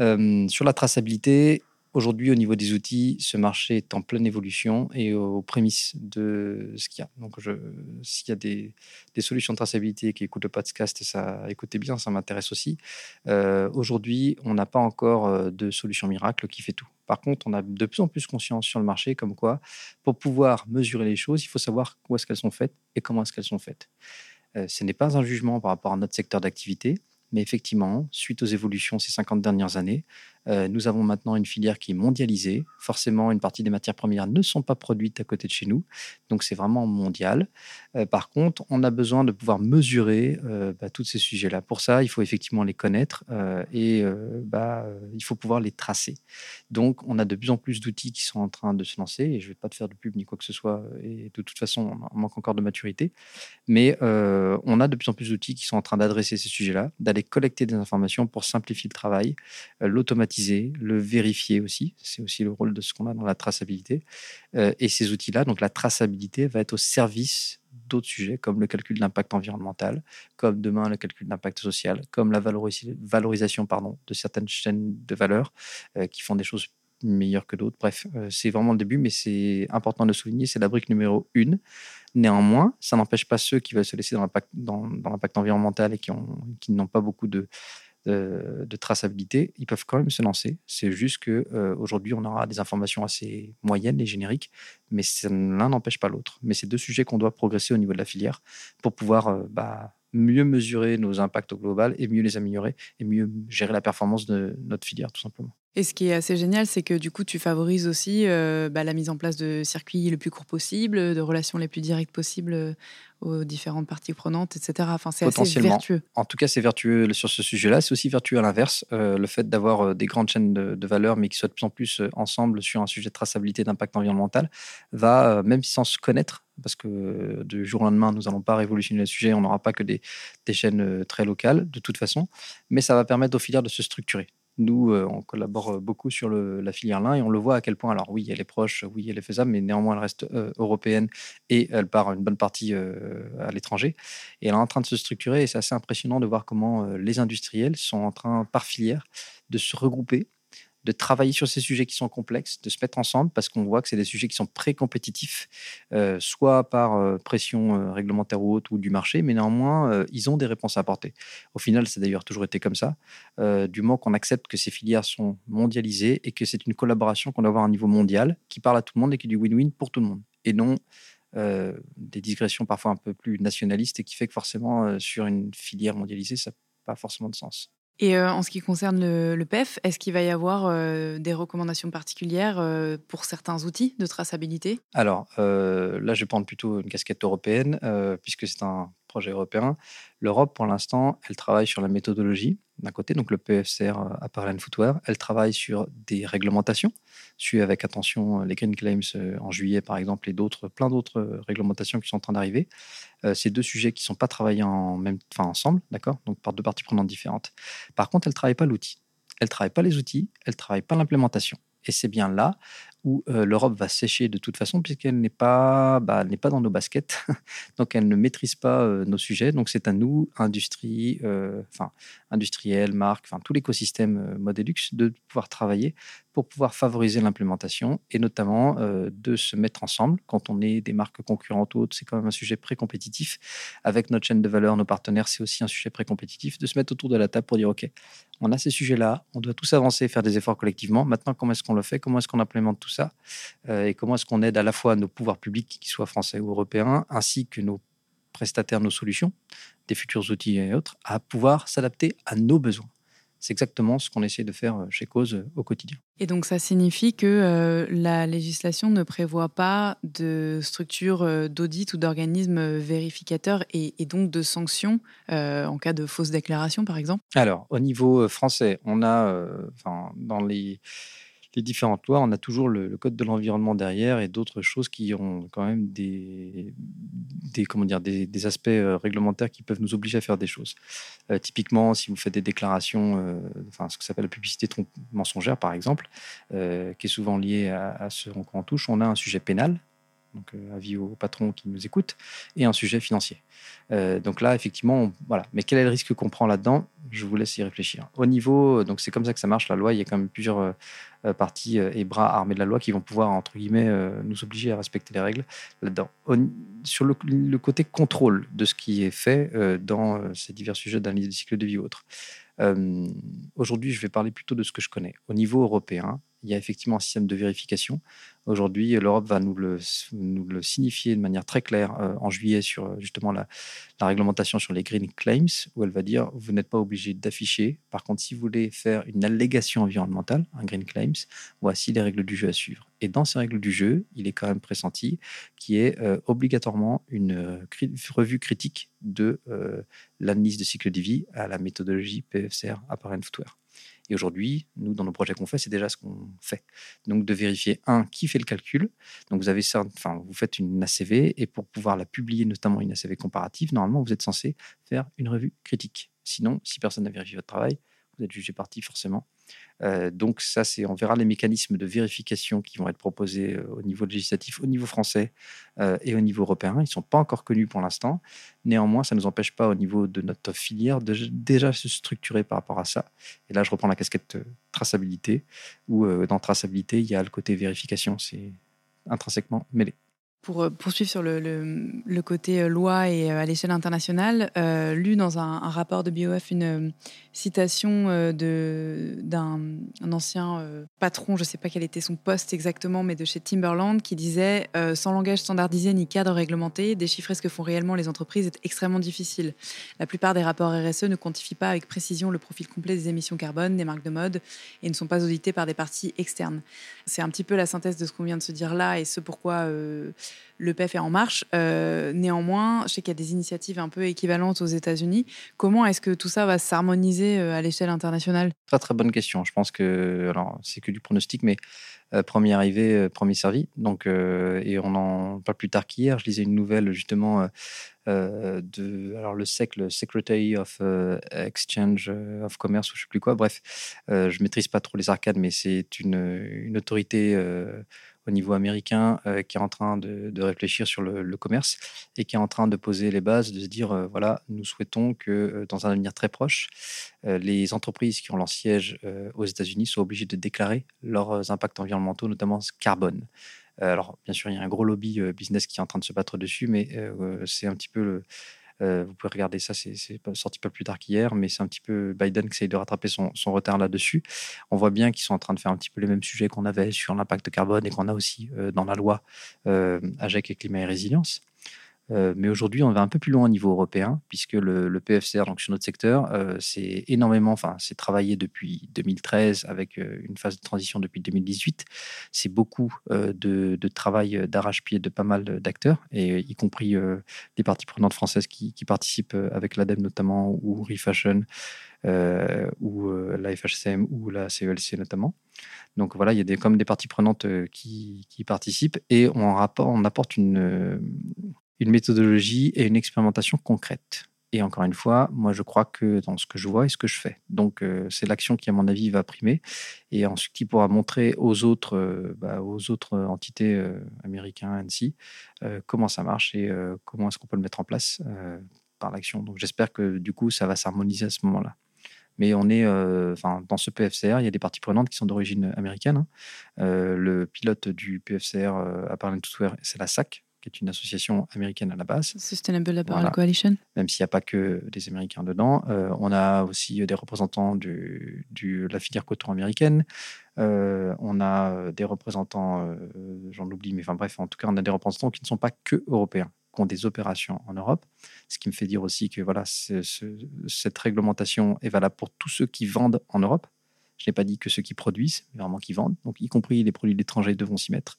Euh, sur la traçabilité, Aujourd'hui, au niveau des outils, ce marché est en pleine évolution et aux prémices de ce qu'il y a. Donc, s'il y a des, solutions de traçabilité qui écoutent le podcast, ça écoutez bien, ça m'intéresse aussi. Euh, aujourd'hui, on n'a pas encore euh, de solution miracle qui fait tout. Par contre, on a de plus en plus conscience sur le marché comme quoi, pour pouvoir mesurer les choses, il faut savoir où est-ce qu'elles sont faites et comment est-ce qu'elles sont faites. Euh, ce n'est pas un jugement par rapport à notre secteur d'activité. Mais effectivement, suite aux évolutions ces 50 dernières années, nous avons maintenant une filière qui est mondialisée. Forcément, une partie des matières premières ne sont pas produites à côté de chez nous. Donc, c'est vraiment mondial. par contre, on a besoin de pouvoir mesurer bah, tous ces sujets-là. Pour ça, il faut effectivement les connaître et bah, il faut pouvoir les tracer. Donc, on a de plus en plus d'outils qui sont en train de se lancer. Et je ne vais pas te faire de pub ni quoi que ce soit. Et de toute façon, on manque encore de maturité. Mais on a de plus en plus d'outils qui sont en train d'adresser ces sujets-là, d'aller collecter des informations pour simplifier le travail, l'automatiser, le vérifier aussi. C'est aussi le rôle de ce qu'on a dans la traçabilité. et ces outils-là, donc la traçabilité, va être au service d'autres sujets comme le calcul de l'impact environnemental, comme demain le calcul d'impact social, comme la valorisation pardon, de certaines chaînes de valeur qui font des choses meilleures que d'autres. Bref, c'est vraiment le début, mais c'est important de souligner, c'est la brique numéro une. Néanmoins, ça n'empêche pas ceux qui veulent se laisser dans l'impact, l'impact environnemental et qui n'ont pas beaucoup de, de, traçabilité, ils peuvent quand même se lancer. C'est juste que aujourd'hui, on aura des informations assez moyennes et génériques, mais l'un n'empêche pas l'autre. Mais c'est deux sujets qu'on doit progresser au niveau de la filière pour pouvoir bah, mieux mesurer nos impacts au global et mieux les améliorer et mieux gérer la performance de notre filière, tout simplement. Et ce qui est assez génial, c'est que du coup, tu favorises aussi euh, bah, la mise en place de circuits le plus court possible, de relations les plus directes possibles euh, aux différentes parties prenantes, etc. Enfin, c'est assez vertueux. En tout cas, c'est vertueux sur ce sujet-là. C'est aussi vertueux à l'inverse. Euh, le fait d'avoir des grandes chaînes de, valeur, mais qui soient de plus en plus ensemble sur un sujet de traçabilité d'impact environnemental, va, même sans se connaître, parce que du jour au lendemain, nous n'allons pas révolutionner le sujet, on n'aura pas que des, des chaînes très locales, de toute façon, mais ça va permettre aux filières de se structurer. Nous, euh, on collabore euh, beaucoup sur la filière lin et on le voit à quel point, alors oui, elle est proche, oui, elle est faisable, mais néanmoins, elle reste euh, européenne et elle part une bonne partie à l'étranger. Et elle est en train de se structurer et c'est assez impressionnant de voir comment les industriels sont en train, par filière, de se regrouper de travailler sur ces sujets qui sont complexes, de se mettre ensemble parce qu'on voit que c'est des sujets qui sont pré-compétitifs, euh, soit par euh, pression euh, réglementaire ou autre ou du marché, mais néanmoins, ils ont des réponses à apporter. Au final, c'est d'ailleurs toujours été comme ça, du moment qu'on accepte que ces filières sont mondialisées et que c'est une collaboration qu'on doit avoir à un niveau mondial qui parle à tout le monde et qui est du win-win pour tout le monde, et non des digressions parfois un peu plus nationalistes et qui fait que forcément, sur une filière mondialisée, ça n'a pas forcément de sens. Et en ce qui concerne le, PEF, est-ce qu'il va y avoir des recommandations particulières pour certains outils de traçabilité? Alors là, je vais prendre plutôt une casquette européenne, puisque c'est un projet européen. L'Europe, pour l'instant, elle travaille sur la méthodologie d'un côté, donc le PFCR euh, Apparel Footwear. Elle travaille sur des réglementations, suit avec attention euh, les Green Claims euh, en juillet, par exemple, et d'autres, plein d'autres réglementations qui sont en train d'arriver. ces deux sujets qui sont pas travaillés en même, enfin, ensemble, d'accord? Donc par deux parties prenantes différentes. Par contre, elle travaille pas l'outil. Elle travaille pas les outils, elle travaille pas l'implémentation. Et c'est bien là où l'Europe va sécher de toute façon, puisqu'elle n'est pas, bah, n'est pas dans nos baskets. Donc, elle ne maîtrise pas nos sujets. Donc, c'est à nous, industrie, enfin, industriels, marques, enfin, tout l'écosystème Modelux, de pouvoir travailler pour pouvoir favoriser l'implémentation et notamment de se mettre ensemble quand on est des marques concurrentes ou autres. C'est quand même un sujet pré-compétitif. Avec notre chaîne de valeur, nos partenaires, c'est aussi un sujet pré-compétitif. De se mettre autour de la table pour dire OK, on a ces sujets-là, on doit tous avancer, faire des efforts collectivement. Maintenant, comment est-ce qu'on le fait? Comment est-ce qu'on implémente tout ça? Euh, Et comment est-ce qu'on aide à la fois nos pouvoirs publics, qu'ils soient français ou européens, ainsi que nos prestataires, nos solutions, des futurs outils et autres, à pouvoir s'adapter à nos besoins c'est exactement ce qu'on essaie de faire euh, chez Cause euh, au quotidien. Et donc ça signifie que euh, la législation ne prévoit pas de structure d'audit ou d'organisme vérificateur et, donc de sanctions en cas de fausse déclaration, par exemple? Alors, au niveau français, on a, dans les les différentes lois, on a toujours le, code de l'environnement derrière et d'autres choses qui ont quand même des, comment dire, des, aspects euh, réglementaires qui peuvent nous obliger à faire des choses. Euh, typiquement, si vous faites des déclarations, euh, enfin ce que s'appelle la publicité mensongère par exemple, qui est souvent liée à, à ce qu'on touche, on a un sujet pénal donc avis aux patrons qui nous écoutent, et un sujet financier. donc là, effectivement, voilà. Mais quel est le risque qu'on prend là-dedans? Je vous laisse y réfléchir. Au niveau, donc c'est comme ça que ça marche, la loi, il y a quand même plusieurs euh, partie euh, et bras armés de la loi qui vont pouvoir, entre guillemets, euh, nous obliger à respecter les règles là-dedans. Sur le, côté contrôle de ce qui est fait dans ces divers sujets d'analyse du cycle de vie ou autre. Aujourd'hui, je vais parler plutôt de ce que je connais. Au niveau européen, il y a effectivement un système de vérification. Aujourd'hui, l'Europe va nous le, signifier de manière très claire euh, en juillet sur euh, justement la, réglementation sur les green claims, où elle va dire vous n'êtes pas obligé d'afficher. Par contre, si vous voulez faire une allégation environnementale, un green claims, voici les règles du jeu à suivre. Et dans ces règles du jeu, il est quand même pressenti qui est euh, obligatoirement une revue critique de l'analyse de cycle de vie à la méthodologie PFCR Apparent Footwear. Et aujourd'hui, nous, dans nos projets qu'on fait, c'est déjà ce qu'on fait. Donc, de vérifier, un, qui fait le calcul. Donc, vous avez enfin, vous faites une ACV et pour pouvoir la publier, notamment une ACV comparative, normalement, vous êtes censé faire une revue critique. Sinon, si personne n'a vérifié votre travail, vous êtes jugé parti forcément. Euh, donc ça, c'est on verra les mécanismes de vérification qui vont être proposés euh, au niveau législatif, au niveau français euh, et au niveau européen. Ils ne sont pas encore connus pour l'instant. Néanmoins, ça ne nous empêche pas au niveau de notre filière de déjà se structurer par rapport à ça. Et là, je reprends la casquette traçabilité, où dans traçabilité, il y a le côté vérification. C'est intrinsèquement mêlé pour euh, poursuivre sur le, côté euh, loi et euh, à l'échelle internationale, lu dans un, rapport de BOF une citation d'un ancien patron, je ne sais pas quel était son poste exactement, mais de chez Timberland, qui disait Sans langage standardisé ni cadre réglementé, déchiffrer ce que font réellement les entreprises est extrêmement difficile. La plupart des rapports RSE ne quantifient pas avec précision le profil complet des émissions carbone des marques de mode et ne sont pas audités par des parties externes. C'est un petit peu la synthèse de ce qu'on vient de se dire là et ce pourquoi le PEF est en marche. Euh, néanmoins, je sais qu'il y a des initiatives un peu équivalentes aux États-Unis. Comment est-ce que tout ça va s'harmoniser euh, à l'échelle internationale? Très très bonne question. Je pense que c'est que du pronostic, mais euh, premier arrivé, premier servi. Donc et on en pas plus tard qu'hier, je lisais une nouvelle justement. de alors le SEC, le Secretary of Exchange of Commerce ou je sais plus quoi. Bref, je maîtrise pas trop les arcades, mais c'est une, une autorité au niveau américain euh, qui est en train de, réfléchir sur le, commerce et qui est en train de poser les bases, de se dire, euh, voilà, nous souhaitons que euh, dans un avenir très proche, les entreprises qui ont leur siège aux États-Unis soient obligées de déclarer leurs impacts environnementaux, notamment carbone. alors, bien sûr, il y a un gros lobby business qui est en train de se battre dessus, mais c'est un petit peu le euh, vous pouvez regarder ça, c'est sorti pas plus tard qu'hier, mais c'est un petit peu Biden qui essaye de rattraper son, retard là-dessus. On voit bien qu'ils sont en train de faire un petit peu les mêmes sujets qu'on avait sur l'impact carbone et qu'on a aussi euh, dans la loi euh, AGEC et climat et résilience. Euh, mais aujourd'hui, on va un peu plus loin au niveau européen, puisque le, PFCR, donc sur notre secteur, euh, c'est énormément, enfin, c'est travaillé depuis 2013 avec euh, une phase de transition depuis 2018. C'est beaucoup de, travail d'arrache-pied de pas mal d'acteurs, et y compris des parties prenantes françaises qui, participent avec l'ADEME notamment, ou Refashion, ou la FHCM, ou la CELC e notamment. Donc voilà, il y a des, comme des parties prenantes qui, participent, et on apporte une une méthodologie et une expérimentation concrète. Et encore une fois, moi, je crois que dans ce que je vois et ce que je fais. Donc, euh, c'est l'action qui, à mon avis, va primer. Et ensuite, qui pourra montrer aux autres, euh, bah, aux autres entités euh, américaines, ANSI, comment ça marche et comment est-ce qu'on peut le mettre en place par l'action. Donc, j'espère que, du coup, ça va s'harmoniser à ce moment-là. Mais on est, enfin, dans ce PFCR, il y a des parties prenantes qui sont d'origine américaine. Hein. le pilote du PFCR à Parler c'est la SAC, qui est une association américaine à la base. Sustainable Apparel Coalition. Même s'il n'y a pas que des Américains dedans. Euh, on a aussi des représentants de la filière coton américaine. Euh, on a des représentants, euh, j'en oublie, mais enfin bref, en tout cas, on a des représentants qui ne sont pas que européens, qui ont des opérations en Europe. Ce qui me fait dire aussi que voilà, cette réglementation est valable pour tous ceux qui vendent en Europe. Je n'ai pas dit que ceux qui produisent, mais vraiment qui vendent. Donc, y compris les produits étrangers devront s'y mettre.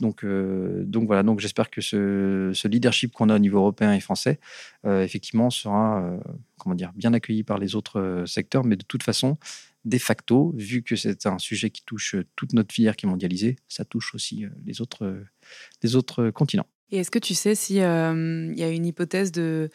Donc, euh, donc voilà, donc j'espère que ce, leadership qu'on a au niveau européen et français, euh, effectivement, sera euh, comment dire, bien accueilli par les autres secteurs. Mais de toute façon, de facto, vu que c'est un sujet qui touche toute notre filière qui est mondialisée, ça touche aussi les autres, les autres continents. Et est-ce que tu sais s'il y a une hypothèse de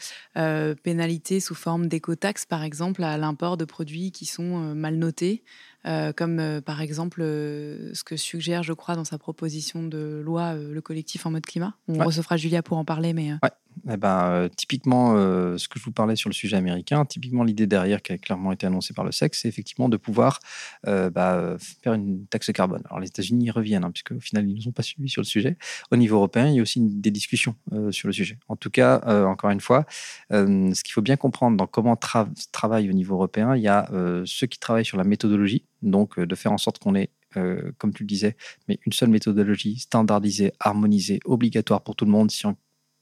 pénalité sous forme d'éco-taxe, par exemple, à l'import de produits qui sont mal notés euh, comme euh, par exemple euh, ce que suggère, je crois, dans sa proposition de loi le collectif en mode climat. On recevra Julia pour en parler, mais. Ouais. Eh ben, typiquement, ce que je vous parlais sur le sujet américain, typiquement l'idée derrière qui a clairement été annoncée par le sexe, c'est effectivement de pouvoir bah, faire une taxe carbone. Alors les États-Unis y reviennent, hein, puisque au final ils ne nous ont pas suivis sur le sujet. Au niveau européen, il y a aussi des discussions sur le sujet. En tout cas, encore une fois, ce qu'il faut bien comprendre dans comment travaille au niveau européen, il y a ceux qui travaillent sur la méthodologie donc, euh, de faire en sorte qu'on ait comme tu le disais, mais une seule méthodologie standardisée, harmonisée, obligatoire pour tout le monde si on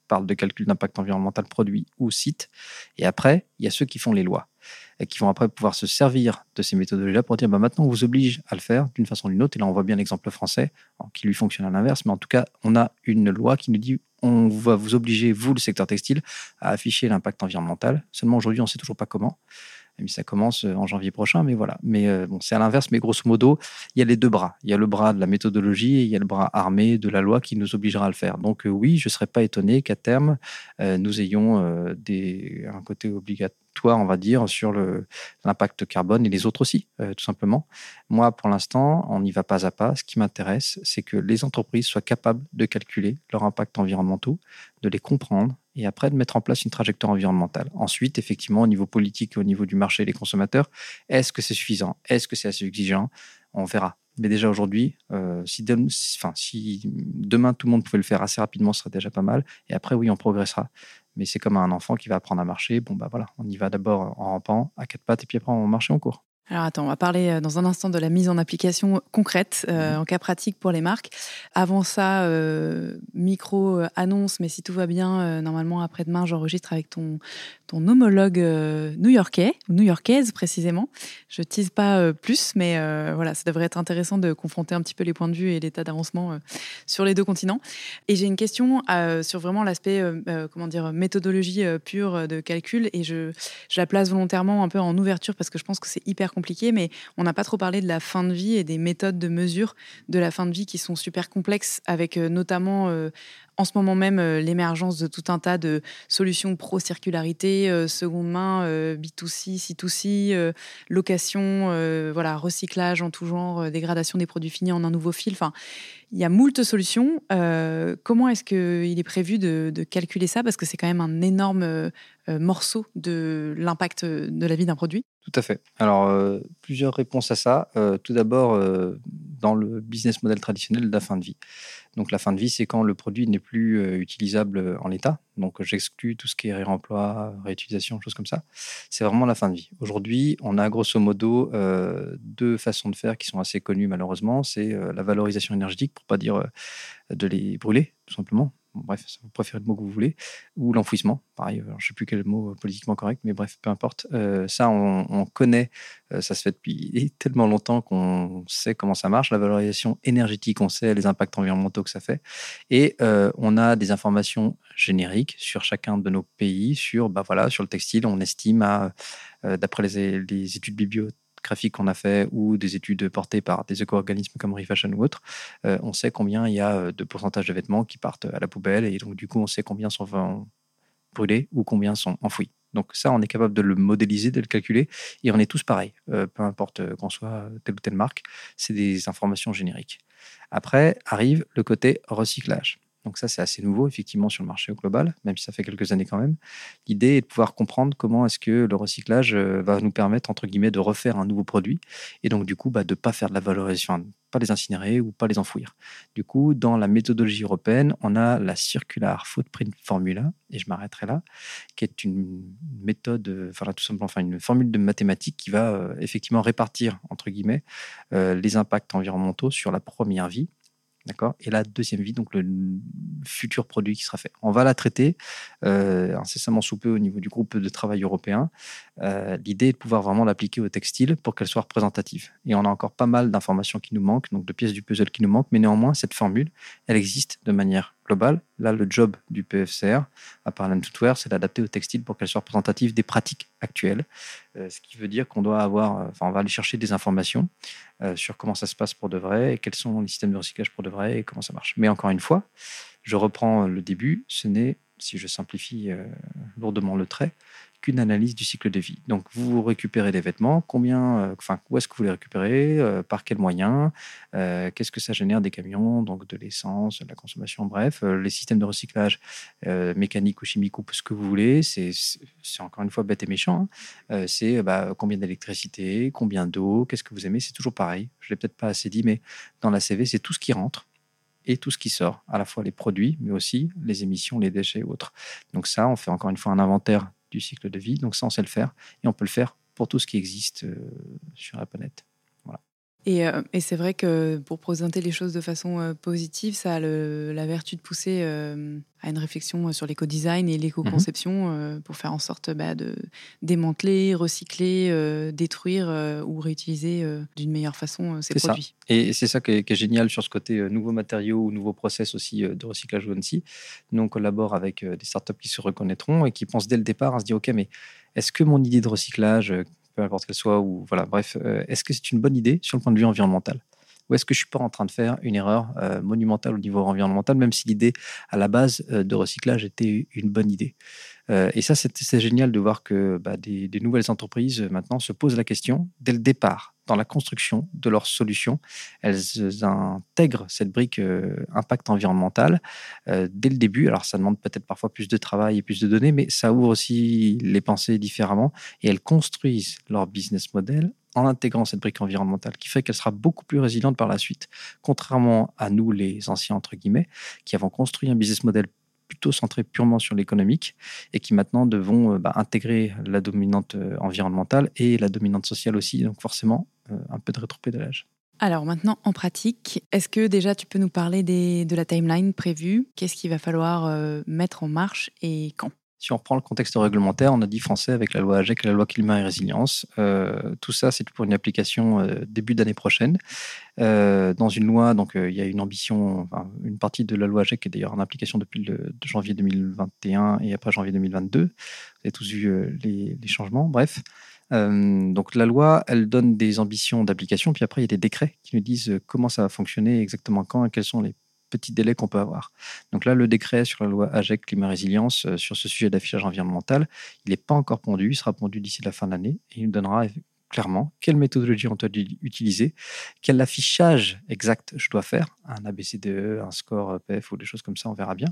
parle de calcul d'impact environnemental produit ou site. Et après, il y a ceux qui font les lois et qui vont après pouvoir se servir de ces méthodologies-là pour dire bah, maintenant on vous oblige à le faire d'une façon ou d'une autre. Et là, on voit bien l'exemple français qui lui fonctionne à l'inverse, mais en tout cas, on a une loi qui nous dit on va vous obliger, vous, le secteur textile, à afficher l'impact environnemental. Seulement aujourd'hui, on ne sait toujours pas comment ça commence euh, en janvier prochain, mais voilà. Mais euh, bon, c'est à l'inverse, mais grosso modo, il y a les deux bras. Il y a le bras de la méthodologie et il y a le bras armé de la loi qui nous obligera à le faire. Donc euh, oui, je ne serais pas étonné qu'à terme, nous ayons un côté obligatoire, on va dire, sur l'impact carbone et les autres aussi, tout simplement. Moi, pour l'instant, on n'y va pas à pas. Ce qui m'intéresse, c'est que les entreprises soient capables de calculer leur impact environnementaux, de les comprendre et après de mettre en place une trajectoire environnementale. Ensuite, effectivement, au niveau politique et au niveau du marché des consommateurs, est-ce que c'est suffisant? Est-ce que c'est assez exigeant? On verra. Mais déjà aujourd'hui, euh, si, si demain tout le monde pouvait le faire assez rapidement, ce serait déjà pas mal. Et après, oui, on progressera. Mais c'est comme un enfant qui va apprendre à marcher. Bon, bah voilà, on y va d'abord en rampant, à quatre pattes, et puis après on marche en cours. Alors attends, on va parler euh, dans un instant de la mise en application concrète, euh, mhm. en cas pratique pour les marques. Avant ça, euh, micro annonce, mais si tout va bien, normalement après-demain, j'enregistre avec ton, ton homologue new-yorkais, new-yorkaise précisément. Je tease pas plus, mais voilà, ça devrait être intéressant de confronter un petit peu les points de vue et l'état d'avancement sur les deux continents. Et j'ai une question sur vraiment l'aspect, comment dire, méthodologie pure de calcul, et je, je la place volontairement un peu en ouverture parce que je pense que c'est hyper compliqué, mais on n'a pas trop parlé de la fin de vie et des méthodes de mesure de la fin de vie qui sont super complexes, avec euh, notamment euh, en ce moment même euh, l'émergence de tout un tas de solutions pro-circularité, seconde main, B2C, C2C, location, voilà, recyclage en tout genre, dégradation des produits finis en un nouveau fil. Enfin, il y a moult solutions. comment est-ce qu'il est prévu de, calculer ça? Parce que c'est quand même un énorme morceau de l'impact de la vie d'un produit. Tout à fait. Alors, euh, plusieurs réponses à ça. Euh, tout d'abord, euh, dans le business model traditionnel de la fin de vie. Donc, la fin de vie, c'est quand le produit n'est plus utilisable en l'état. Donc, j'exclus tout ce qui est réemploi, réutilisation, choses comme ça. C'est vraiment la fin de vie. Aujourd'hui, on a grosso modo deux façons de faire qui sont assez connues malheureusement. C'est la valorisation énergétique, pour pas dire de les brûler, tout simplement bref, vous préférez le mot que vous voulez, ou l'enfouissement, pareil, je ne sais plus quel mot politiquement correct, mais bref, peu importe. Euh, ça, on, connaît, euh, ça se fait depuis tellement longtemps qu'on sait comment ça marche. La valorisation énergétique, on sait les impacts environnementaux que ça fait. Et euh, on a des informations génériques sur chacun de nos pays, sur, bah voilà, sur le textile, on estime à, d'après les, les études bibliothèques, graphiques qu'on a fait ou des études portées par des éco-organismes comme Refashion ou autres, euh, on sait combien il y a euh, de pourcentage de vêtements qui partent à la poubelle et donc du coup on sait combien sont brûlés ou combien sont enfouis. Donc ça, on est capable de le modéliser, de le calculer, et on est tous pareils, euh, peu importe qu'on soit telle ou telle marque, c'est des informations génériques. Après arrive le côté recyclage. Donc ça, c'est assez nouveau, effectivement, sur le marché global, même si ça fait quelques années quand même. L'idée est de pouvoir comprendre comment est-ce que le recyclage euh, va nous permettre, entre guillemets, de refaire un nouveau produit, et donc du coup, bah, de ne pas faire de la valorisation, pas les incinérer ou pas les enfouir. Du coup, dans la méthodologie européenne, on a la Circular Footprint Formula, et je m'arrêterai là, qui est une méthode, enfin tout simplement, enfin une formule de mathématiques qui va euh, effectivement répartir, entre guillemets, euh, les impacts environnementaux sur la première vie D'accord? Et la deuxième vie, donc le futur produit qui sera fait. On va la traiter euh, incessamment sous peu au niveau du groupe de travail européen. Euh, l'idée est de pouvoir vraiment l'appliquer au textile pour qu'elle soit représentative. Et on a encore pas mal d'informations qui nous manquent, donc de pièces du puzzle qui nous manquent, mais néanmoins, cette formule, elle existe de manière globale. Là, le job du PFCR, à part Footwear, c'est d'adapter au textile pour qu'elle soit représentative des pratiques actuelles. Euh, ce qui veut dire qu'on doit avoir, enfin, on va aller chercher des informations sur comment ça se passe pour de vrai quels sont les systèmes de recyclage pour de vrai et comment ça marche. Mais encore une fois, je reprends le début, ce n'est, si je simplifie lourdement le trait, qu'une analyse du cycle de vie. Donc, vous récupérez des vêtements, combien, euh, enfin, où est-ce que vous les récupérez, euh, par quels moyens, euh, qu'est-ce que ça génère des camions, donc de l'essence, de la consommation, bref, les systèmes de recyclage mécanique ou chimique ou ce que vous voulez, c'est encore une fois bête et méchant. Hein. c'est bah, combien d'électricité, combien d'eau, qu'est-ce que vous aimez, c'est toujours pareil. Je l'ai peut-être pas assez dit, mais dans la CV, c'est tout ce qui rentre et tout ce qui sort, à la fois les produits, mais aussi les émissions, les déchets et autres. Donc ça, on fait encore une fois un inventaire du cycle de vie. Donc ça, on sait le faire. Et on peut le faire pour tout ce qui existe euh, sur la planète. Et, et c'est vrai que pour présenter les choses de façon positive, ça a le, la vertu de pousser à une réflexion sur l'éco-design et l'éco-conception mhm. pour faire en sorte bah, de démanteler, recycler, détruire ou réutiliser d'une meilleure façon ces produits. Ça. Et c'est ça qui est, génial sur ce côté nouveaux matériaux ou nouveaux process aussi de recyclage aussi. Nous, on collabore avec des startups qui se reconnaîtront et qui pensent dès le départ à se dire, OK, mais est-ce que mon idée de recyclage, peu importe qu'elle soit, ou voilà, bref, est-ce que c'est une bonne idée sur le point de vue environnemental? Ou est-ce que je suis pas en train de faire une erreur euh, monumentale au niveau environnemental, même si l'idée à la base euh, de recyclage était une bonne idée? Euh, Et ça, c'est génial de voir que bah, des, nouvelles entreprises maintenant se posent la question dès le départ, dans la construction de leurs solutions, elles intègrent cette brique impact environnemental dès le début. Alors ça demande peut-être parfois plus de travail et plus de données, mais ça ouvre aussi les pensées différemment et elles construisent leur business model en intégrant cette brique environnementale, qui fait qu'elle sera beaucoup plus résiliente par la suite, contrairement à nous, les anciens, entre guillemets, qui avons construit un business model plutôt centré purement sur l'économique et qui maintenant devons euh, bah, intégrer la dominante euh, environnementale et la dominante sociale aussi, donc forcément euh, un peu de rétropédalage. Alors maintenant, en pratique, est-ce que déjà tu peux nous parler de la timeline prévue? Qu'est-ce qu'il va falloir mettre en marche et quand? Si on reprend le contexte réglementaire, on a dit français avec la loi AGEC et la loi climat et résilience. Euh, tout ça, c'est pour une application euh, début d'année prochaine. Euh, dans une loi, donc il y a une ambition, une partie de la loi AGEC est d'ailleurs en application depuis janvier 2021 et après janvier 2022. Vous avez tous vu les, changements. Bref. donc la loi, elle donne des ambitions d'application, puis après il y a des décrets qui nous disent comment ça va fonctionner, exactement quand et quels sont les petits délais qu'on peut avoir. Donc là, le décret sur la loi AGEC Climat Résilience euh, sur ce sujet d'affichage environnemental, il n'est pas encore pondu, il sera pondu d'ici la fin de l'année et il nous donnera clairement quelle méthodologie on doit utiliser, quel affichage exact je dois faire, un ABCDE, un score PF ou des choses comme ça, on verra bien,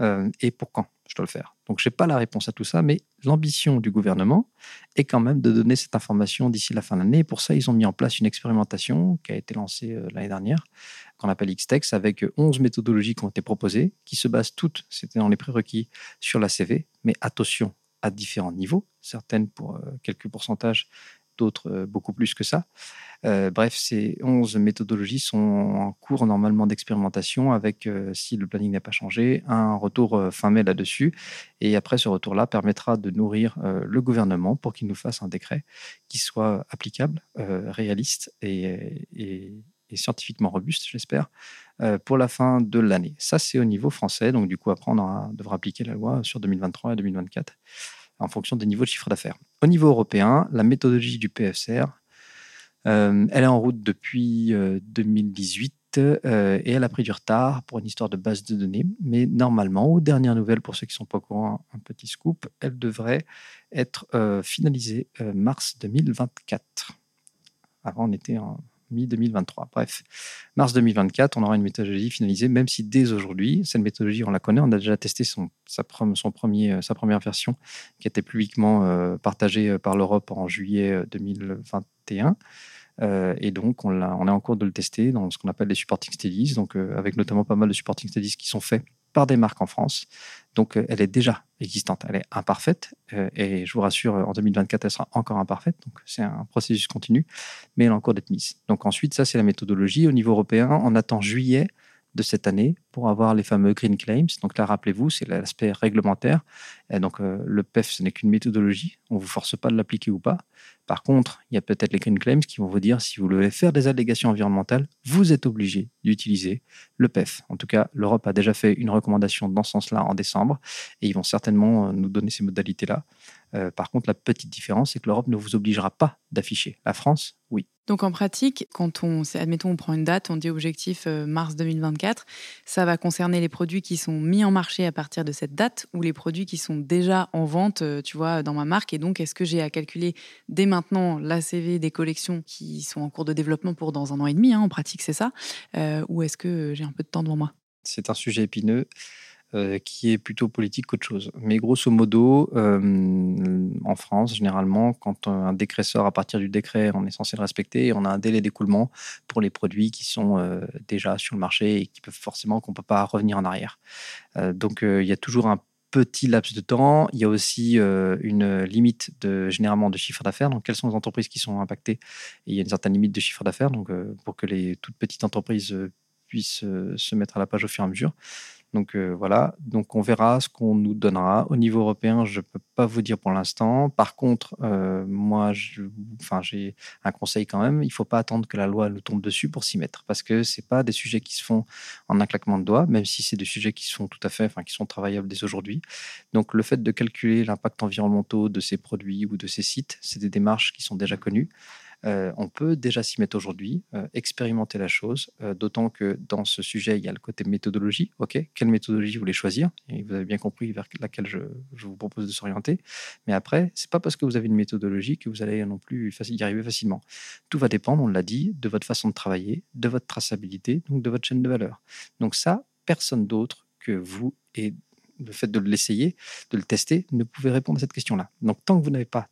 euh, et pour quand je dois le faire? Donc je n'ai pas la réponse à tout ça, mais l'ambition du gouvernement est quand même de donner cette information d'ici la fin de l'année. Pour ça, ils ont mis en place une expérimentation qui a été lancée euh, l'année dernière, qu'on appelle Xtex, avec 11 méthodologies qui ont été proposées, qui se basent toutes, c'était dans les prérequis, sur la CV, mais attention, à différents niveaux, certaines pour euh, quelques pourcentages d'autres euh, beaucoup plus que ça. Euh, bref, ces 11 méthodologies sont en cours normalement d'expérimentation avec, euh, si le planning n'a pas changé, un retour fin mai là-dessus. Et après, ce retour-là permettra de nourrir le gouvernement pour qu'il nous fasse un décret qui soit applicable, réaliste et, et scientifiquement robuste, j'espère, pour la fin de l'année. Ça, c'est au niveau français. Donc, du coup, après, on devra appliquer la loi sur 2023 et 2024 en fonction des niveaux de chiffre d'affaires. Au niveau européen, la méthodologie du PFCR, euh, elle est en route depuis 2018 euh, euh, et elle a pris du retard pour une histoire de base de données. Mais normalement, aux dernières nouvelles, pour ceux qui ne sont pas au courant, un petit scoop, elle devrait être finalisée mars 2024. Avant, on était en mi-2023. Bref, mars 2024, on aura une méthodologie finalisée, même si dès aujourd'hui, cette méthodologie, on la connaît, on a déjà testé son, sa, son premier, euh, sa première version qui a été publiquement euh, partagée euh, par l'Europe en juillet 2021. et donc, on, on, est en cours de le tester dans ce qu'on appelle les supporting studies, donc avec notamment pas mal de supporting studies qui sont faits par des marques en France. Donc, euh, elle est déjà existante. Elle est imparfaite. Euh, et je vous rassure, en 2024, elle sera encore imparfaite. Donc, c'est un processus continu, mais elle est en cours d'être mise. Donc, ensuite, ça, c'est la méthodologie. Au niveau européen, on attend juillet de cette année pour avoir les fameux green claims. Donc là, rappelez-vous, c'est l'aspect réglementaire. Et donc euh, le PEF, ce n'est qu'une méthodologie. On ne vous force pas de l'appliquer ou pas. Par contre, il y a peut-être les green claims qui vont vous dire si vous voulez faire des allégations environnementales, vous êtes obligé d'utiliser le PEF. En tout cas, l'Europe a déjà fait une recommandation dans ce sens-là en décembre et ils vont certainement euh, nous donner ces modalités-là. Euh, par contre, la petite différence, c'est que l'Europe ne vous obligera pas d'afficher. La France, oui. Donc en pratique, quand on, admettons, on prend une date, on dit objectif euh, mars 2024, ça va concerner les produits qui sont mis en marché à partir de cette date ou les produits qui sont déjà en vente, euh, tu vois, dans ma marque. Et donc, est-ce que j'ai à calculer dès maintenant l'ACV des collections qui sont en cours de développement pour dans un an et demi, hein, en pratique, c'est ça, ou est-ce que j'ai un peu de temps devant moi? C'est un sujet épineux. Euh, qui est plutôt politique qu'autre chose. Mais grosso modo, euh, en France, généralement, quand un décret sort, à partir du décret, on est censé le respecter et on a un délai d'écoulement pour les produits qui sont euh, déjà sur le marché et qui peuvent forcément qu'on ne peut pas revenir en arrière. donc il y a toujours un petit laps de temps. Il y a aussi une limite de, généralement de chiffre d'affaires. Donc, quelles sont les entreprises qui sont impactées? Il y a une certaine limite de chiffre d'affaires. Donc, pour que les toutes petites entreprises puissent se mettre à la page au fur et à mesure. Donc euh, voilà, donc on verra ce qu'on nous donnera. Au niveau européen, je ne peux pas vous dire pour l'instant. Par contre, euh, moi, j'ai un conseil quand même. Il ne faut pas attendre que la loi nous tombe dessus pour s'y mettre, parce que ce pas des sujets qui se font en un claquement de doigts, même si c'est des sujets qui sont tout à fait, enfin, qui sont travaillables dès aujourd'hui. Donc le fait de calculer l'impact environnemental de ces produits ou de ces sites, c'est des démarches qui sont déjà connues. Euh, on peut déjà s'y mettre aujourd'hui, euh, expérimenter la chose, euh, d'autant que dans ce sujet, il y a le côté méthodologie. OK, quelle méthodologie vous voulez choisir vous avez bien compris vers laquelle je, vous propose de s'orienter. Mais après, c'est pas parce que vous avez une méthodologie que vous allez non plus y arriver facilement. Tout va dépendre, on l'a dit, de votre façon de travailler, de votre traçabilité, donc de votre chaîne de valeur. Donc ça, personne d'autre que vous et le fait de l'essayer, de le tester, ne pouvez répondre à cette question-là. Donc tant que vous n'avez pas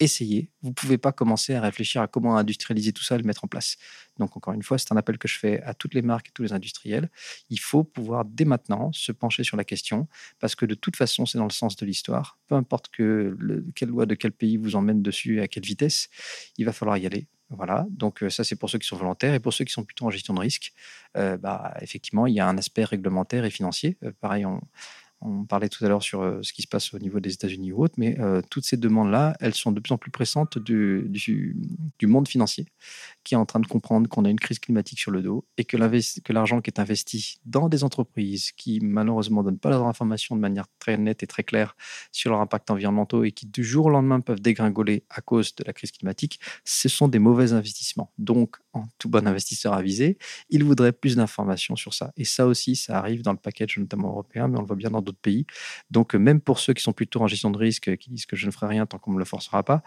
essayez. Vous ne pouvez pas commencer à réfléchir à comment industrialiser tout ça et le mettre en place. Donc, encore une fois, c'est un appel que je fais à toutes les marques et tous les industriels. Il faut pouvoir, dès maintenant, se pencher sur la question, parce que de toute façon, c'est dans le sens de l'histoire. Peu importe que quelle loi de quel pays vous emmène dessus et à quelle vitesse, il va falloir y aller. Voilà, donc euh, ça c'est pour ceux qui sont volontaires et pour ceux qui sont plutôt en gestion de risque, euh, bah, effectivement il y a un aspect réglementaire et financier. Euh, pareil, on, on parlait tout à l'heure sur euh, ce qui se passe au niveau des États-Unis ou autres, mais euh, toutes ces demandes-là, elles sont de plus en plus pressantes du, monde financier, qui est en train de comprendre qu'on a une crise climatique sur le dos et que l'argent qui est investi dans des entreprises qui malheureusement ne donnent pas leurs informations de manière très nette et très claire sur leur impact environnemental et qui du jour au lendemain peuvent dégringoler à cause de la crise climatique, ce sont des mauvais investissements. Donc, en tout bon investisseur avisé, il voudrait plus d'informations sur ça. Et ça aussi, ça arrive dans le package notamment européen, mais on le voit bien dans d'autres pays. Donc, euh, même pour ceux qui sont plutôt en gestion de risque, qui disent que je ne ferai rien tant qu'on ne me le forcera pas,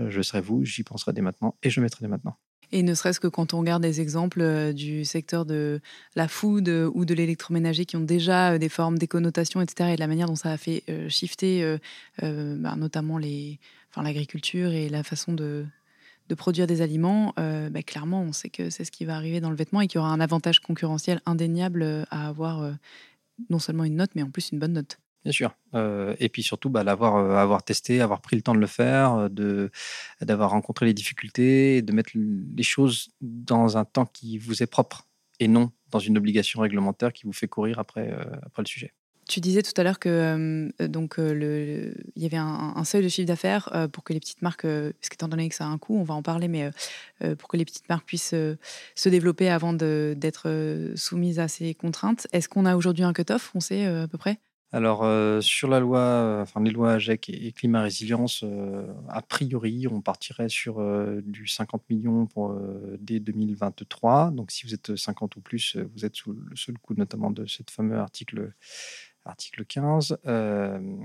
euh, je serai vous, j'y penserai dès maintenant et je mettrai dès maintenant. Et ne serait-ce que quand on regarde des exemples euh, du secteur de la food ou de l'électroménager qui ont déjà des formes, des connotations, etc., et de la manière dont ça a fait shifter bah, notamment l'agriculture et la façon de, de produire des aliments, bah, clairement, on sait que c'est ce qui va arriver dans le vêtement et qu'il y aura un avantage concurrentiel indéniable à avoir non seulement une note, mais en plus une bonne note. Bien sûr. Euh, et puis surtout, bah, l'avoir euh, avoir testé, avoir pris le temps de le faire, euh, d'avoir rencontré les difficultés, de mettre les choses dans un temps qui vous est propre et non dans une obligation réglementaire qui vous fait courir après, après le sujet. Tu disais tout à l'heure que donc le, il y avait un, seuil de chiffre d'affaires pour que les petites marques, parce qu'étant donné que ça a un coût, on va en parler, mais pour que les petites marques puissent se développer avant d'être soumises à ces contraintes. Est-ce qu'on a aujourd'hui un cut-off On sait à peu près? Alors, sur la loi, enfin les lois AGEC et, climat résilience, a priori, on partirait sur du 50 millions pour, dès 2023. Donc, si vous êtes 50 ou plus, vous êtes sous le seul coup notamment de ce fameux article article 15, euh,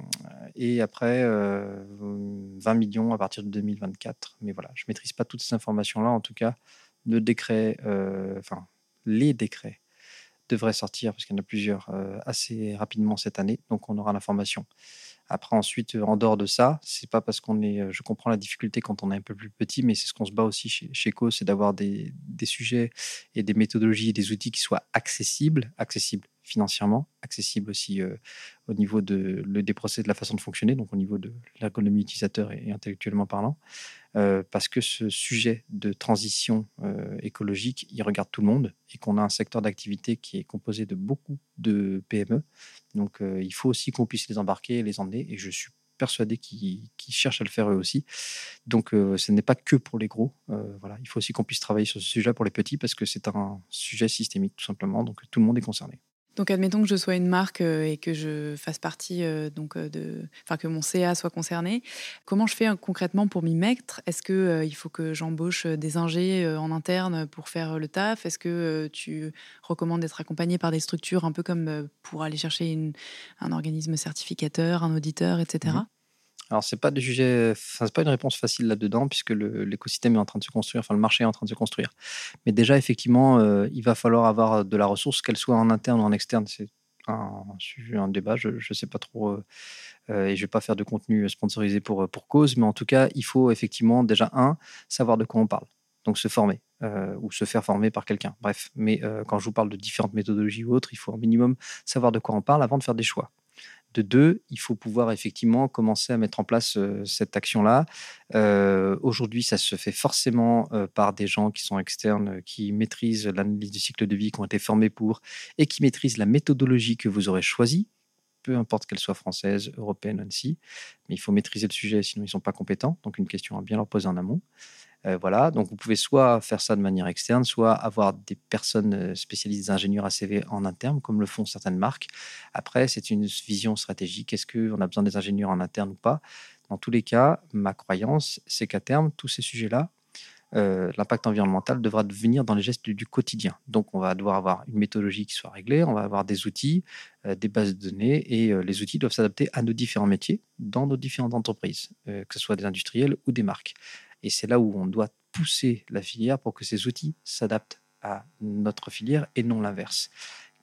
et après 20 euh, millions à partir de 2024. Mais voilà, je ne maîtrise pas toutes ces informations-là. En tout cas, le décret, euh, enfin, les décrets devraient sortir, parce qu'il y en a plusieurs, assez rapidement cette année. Donc, on aura l'information. Après, ensuite, en dehors de ça, c'est pas parce qu'on est. Je comprends la difficulté quand on est un peu plus petit, mais c'est ce qu'on se bat aussi chez, chez Co, c'est d'avoir des, des, sujets et des méthodologies et des outils qui soient accessibles, accessibles financièrement, accessible aussi euh, au niveau de, le, des procès de la façon de fonctionner, donc au niveau de l'ergonomie utilisateur et, intellectuellement parlant, euh, parce que ce sujet de transition euh, écologique, il regarde tout le monde et qu'on a un secteur d'activité qui est composé de beaucoup de PME. Donc il faut aussi qu'on puisse les embarquer et les emmener, et je suis persuadé qu'ils cherchent à le faire eux aussi. Donc ce n'est pas que pour les gros. voilà, il faut aussi qu'on puisse travailler sur ce sujet pour les petits parce que c'est un sujet systémique tout simplement. Donc tout le monde est concerné. Donc, admettons que je sois une marque euh, et que je fasse partie, euh, donc, euh, de, enfin, que mon CA soit concerné. Comment je fais concrètement pour m'y mettre? Est-ce que il faut que j'embauche des ingés en interne pour faire le taf? Est-ce que tu recommandes d'être accompagné par des structures un peu comme pour aller chercher un organisme certificateur, un auditeur, etc. Alors, c'est pas c'est pas une réponse facile là-dedans, puisque l'écosystème est en train de se construire, enfin, le marché est en train de se construire. Mais déjà, effectivement, euh, il va falloir avoir de la ressource, qu'elle soit en interne ou en externe. C'est un, un débat, je ne sais pas trop, euh, euh, et je vais pas faire de contenu sponsorisé pour, pour cause, mais en tout cas, il faut effectivement, déjà, un, savoir de quoi on parle. Donc, se former. ou se faire former par quelqu'un. Bref, mais quand je vous parle de différentes méthodologies ou autres, il faut au minimum savoir de quoi on parle avant de faire des choix. De deux, il faut pouvoir effectivement commencer à mettre en place cette action-là. Aujourd'hui, ça se fait forcément par des gens qui sont externes, qui maîtrisent l'analyse du cycle de vie, qui ont été formés pour, et qui maîtrisent la méthodologie que vous aurez choisie peu importe qu'elle soit française, européenne, ainsi. Mais il faut maîtriser le sujet, sinon ils ne sont pas compétents. Donc une question à bien leur poser en amont. Euh, voilà, donc vous pouvez soit faire ça de manière externe, soit avoir des personnes euh, spécialisées, des ingénieurs ACV en interne, comme le font certaines marques. Après, c'est une vision stratégique. Est-ce qu'on a besoin des ingénieurs en interne ou pas? Dans tous les cas, ma croyance, c'est qu'à terme, tous ces sujets-là, euh, l'impact environnemental devra devenir dans les gestes du, quotidien. Donc, on va devoir avoir une méthodologie qui soit réglée, on va avoir des outils, des bases de données, et les outils doivent s'adapter à nos différents métiers dans nos différentes entreprises, que ce soit des industriels ou des marques. Et c'est là où on doit pousser la filière pour que ces outils s'adaptent à notre filière et non l'inverse.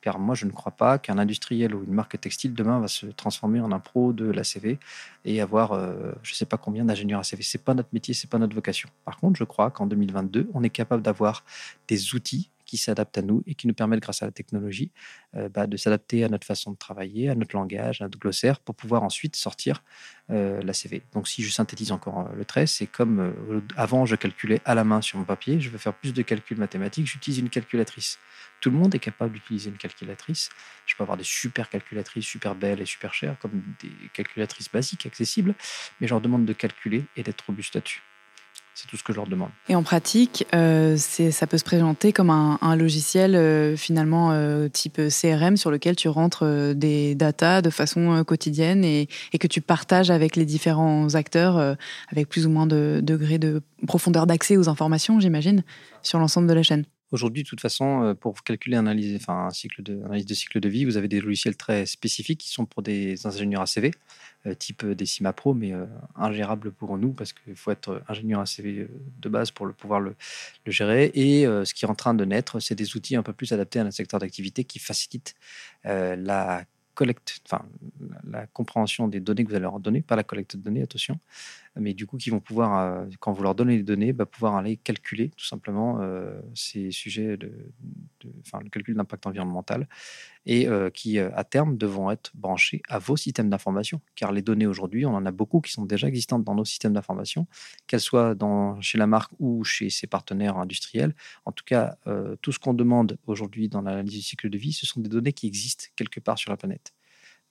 Car moi, je ne crois pas qu'un industriel ou une marque textile demain va se transformer en un pro de l'ACV et avoir euh, je ne sais pas combien d'ingénieurs ACV. Ce n'est pas notre métier, ce n'est pas notre vocation. Par contre, je crois qu'en 2022, on est capable d'avoir des outils qui s'adaptent à nous et qui nous permettent, grâce à la technologie, euh, bah, de s'adapter à notre façon de travailler, à notre langage, à notre glossaire, pour pouvoir ensuite sortir euh, la CV. Donc, si je synthétise encore euh, le trait, c'est comme avant, je calculais à la main sur mon papier, je veux faire plus de calculs mathématiques, j'utilise une calculatrice. Tout le monde est capable d'utiliser une calculatrice. Je peux avoir des super calculatrices, super belles et super chères, comme des calculatrices basiques, accessibles, mais je leur demande de calculer et d'être robuste là-dessus. C'est tout ce que je leur demande. Et en pratique, euh, ça peut se présenter comme un, logiciel euh, finalement euh, type CRM sur lequel tu rentres des datas de façon quotidienne et, et, que tu partages avec les différents acteurs avec plus ou moins de degrés de profondeur d'accès aux informations, j'imagine, sur l'ensemble de la chaîne. Aujourd'hui, de toute façon, euh, pour calculer analyser, enfin, un cycle de, analyse de cycle de vie, vous avez des logiciels très spécifiques qui sont pour des ingénieurs ACV, euh, type Decima Pro, mais euh, ingérables pour nous parce qu'il faut être ingénieur ACV de base pour le, pouvoir le, gérer. Et ce qui est en train de naître, c'est des outils un peu plus adaptés à notre secteur d'activité qui facilitent la collecte, enfin, la compréhension des données que vous allez leur donner, pas la collecte de données, attention, mais du coup, qui vont pouvoir, euh, quand vous leur donnez les données, bah, pouvoir aller calculer tout simplement euh, ces sujets, de, enfin, le calcul d'impact environnemental, et euh, qui, à terme, devront être branchés à vos systèmes d'information. Car les données aujourd'hui, on en a beaucoup qui sont déjà existantes dans nos systèmes d'information, qu'elles soient dans, chez la marque ou chez ses partenaires industriels. En tout cas, tout ce qu'on demande aujourd'hui dans l'analyse du cycle de vie, ce sont des données qui existent quelque part sur la planète.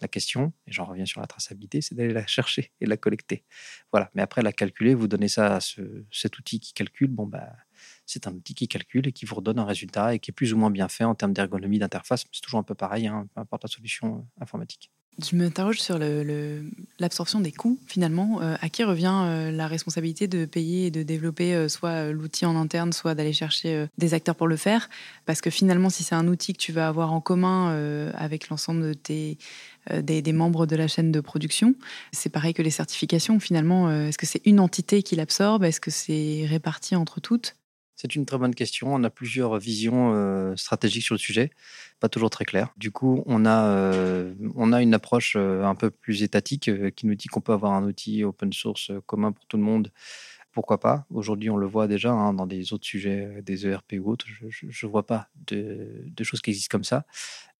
La question, et j'en reviens sur la traçabilité, c'est d'aller la chercher et la collecter. Voilà. Mais après, la calculer, vous donnez ça à cet outil qui calcule, bon, bah, c'est un outil qui calcule et qui vous redonne un résultat et qui est plus ou moins bien fait en termes d'ergonomie d'interface. C'est toujours un peu pareil, hein, peu importe la solution euh, informatique. Je m'interroge sur l'absorption des coûts, finalement. Euh, à qui revient euh, la responsabilité de payer et de développer soit l'outil en interne, soit d'aller chercher des acteurs pour le faire? Parce que finalement, si c'est un outil que tu vas avoir en commun avec l'ensemble des, membres de la chaîne de production, c'est pareil que les certifications. Finalement, est-ce que c'est une entité qui l'absorbe? Est-ce que c'est réparti entre toutes? C'est une très bonne question. On a plusieurs visions euh, stratégiques sur le sujet, pas toujours très claires. Du coup, on a, euh, on a une approche euh, un peu plus étatique qui nous dit qu'on peut avoir un outil open source commun pour tout le monde. Pourquoi pas? Aujourd'hui, on le voit déjà hein, dans des autres sujets, des ERP ou autres. Je ne vois pas de, choses qui existent comme ça.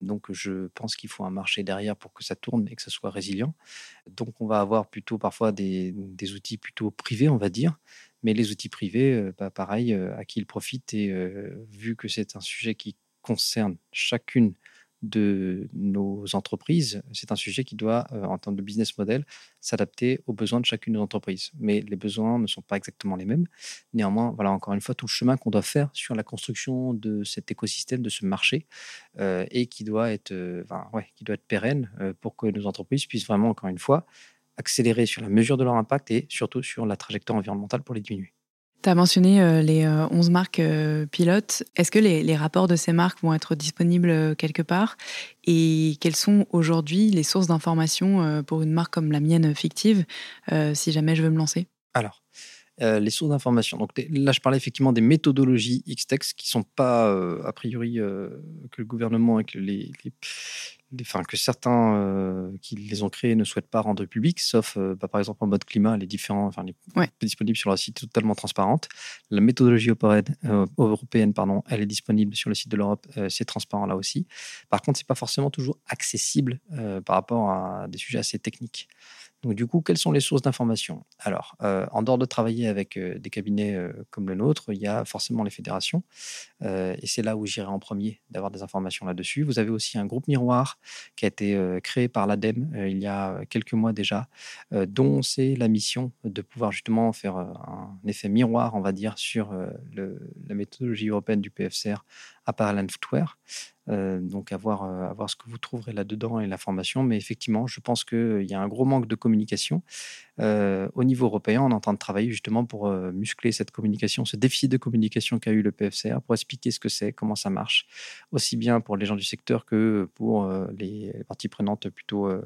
Donc, je pense qu'il faut un marché derrière pour que ça tourne et que ça soit résilient. Donc, on va avoir plutôt parfois des outils plutôt privés, on va dire, mais les outils privés, euh, bah, pareil, euh, à qui ils profitent. Et euh, vu que c'est un sujet qui concerne chacune de nos entreprises, c'est un sujet qui doit, en termes de business model, s'adapter aux besoins de chacune de nos entreprises. Mais les besoins ne sont pas exactement les mêmes. Néanmoins, voilà encore une fois tout le chemin qu'on doit faire sur la construction de cet écosystème, de ce marché, et qui doit être, qui doit être pérenne pour que nos entreprises puissent vraiment, encore une fois, accélérer sur la mesure de leur impact et surtout sur la trajectoire environnementale pour les diminuer. Tu as mentionné euh, les 11 euh, marques euh, pilotes. Est-ce que les, rapports de ces marques vont être disponibles quelque part? Et quelles sont aujourd'hui les sources d'informations pour une marque comme la mienne fictive, si jamais je veux me lancer? Alors, les sources d'informations. Donc là, je parlais effectivement des méthodologies XTEX qui ne sont pas, a priori, que le gouvernement et que les, enfin, que certains euh, qui les ont créés ne souhaitent pas rendre publics, sauf euh, bah, par exemple en mode climat, les différents, enfin, les disponibles sur le site totalement transparente. La méthodologie européenne, pardon, elle est disponible sur le site de l'Europe, c'est transparent là aussi. Par contre, c'est pas forcément toujours accessible par rapport à des sujets assez techniques. Donc, du coup, quelles sont les sources d'information Alors, euh, en dehors de travailler avec euh, des cabinets euh, comme le nôtre, il y a forcément les fédérations. et c'est là où j'irai en premier d'avoir des informations là-dessus. Vous avez aussi un groupe miroir qui a été créé par l'ADEME il y a quelques mois déjà, dont c'est la mission de pouvoir justement faire un effet miroir, on va dire, sur la méthodologie européenne du PFCR à Parallel Footwear. Euh, donc, à voir, euh, ce que vous trouverez là-dedans et l'information. Mais effectivement, je pense qu'il y a un gros manque de communication. Euh, au niveau européen, on est en train de travailler justement pour muscler cette communication, ce déficit de communication qu'a eu le PFCR, pour expliquer ce que c'est, comment ça marche, aussi bien pour les gens du secteur que pour les parties prenantes plutôt euh,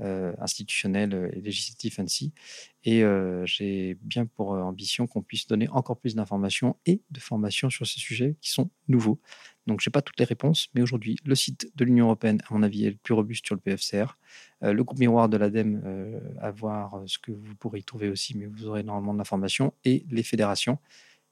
institutionnel et législatif ainsi. Et euh, j'ai bien pour euh, ambition qu'on puisse donner encore plus d'informations et de formations sur ces sujets qui sont nouveaux. Donc, je n'ai pas toutes les réponses, mais aujourd'hui, le site de l'Union européenne, à mon avis, est le plus robuste sur le PFCR. le groupe miroir de l'ADEME, à voir ce que vous pourrez y trouver aussi, mais vous aurez normalement de l'information, et les fédérations.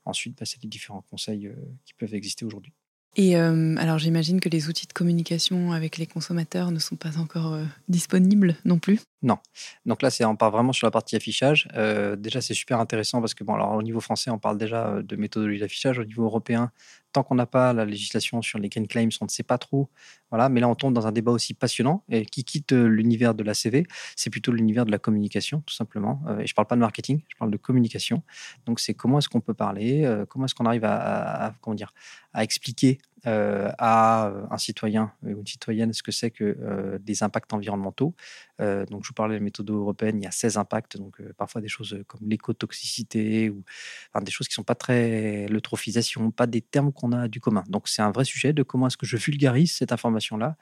Ensuite, passer c'est les différents conseils qui peuvent exister aujourd'hui. Et euh, alors j'imagine que les outils de communication avec les consommateurs ne sont pas encore euh, disponibles non plus. Non. Donc là, on part vraiment sur la partie affichage. Euh, déjà, c'est super intéressant parce que bon, alors au niveau français, on parle déjà de méthodologie d'affichage. Au niveau européen, tant qu'on n'a pas la législation sur les green claims, on ne sait pas trop. Voilà. Mais là, on tombe dans un débat aussi passionnant et qui quitte l'univers de la CV. C'est plutôt l'univers de la communication, tout simplement. et je parle pas de marketing, je parle de communication. Donc, c'est comment est-ce qu'on peut parler, comment est-ce qu'on arrive à, comment dire, à expliquer euh, à un citoyen ou une citoyenne ce que c'est que euh, des impacts environnementaux. Euh, donc, je vous parlais de la méthode européenne, il y a 16 impacts, donc parfois des choses comme l'écotoxicité ou des choses qui ne sont pas très. l'eutrophisation, pas des termes qu'on a du commun. Donc, c'est un vrai sujet de comment est-ce que je vulgarise cette information-là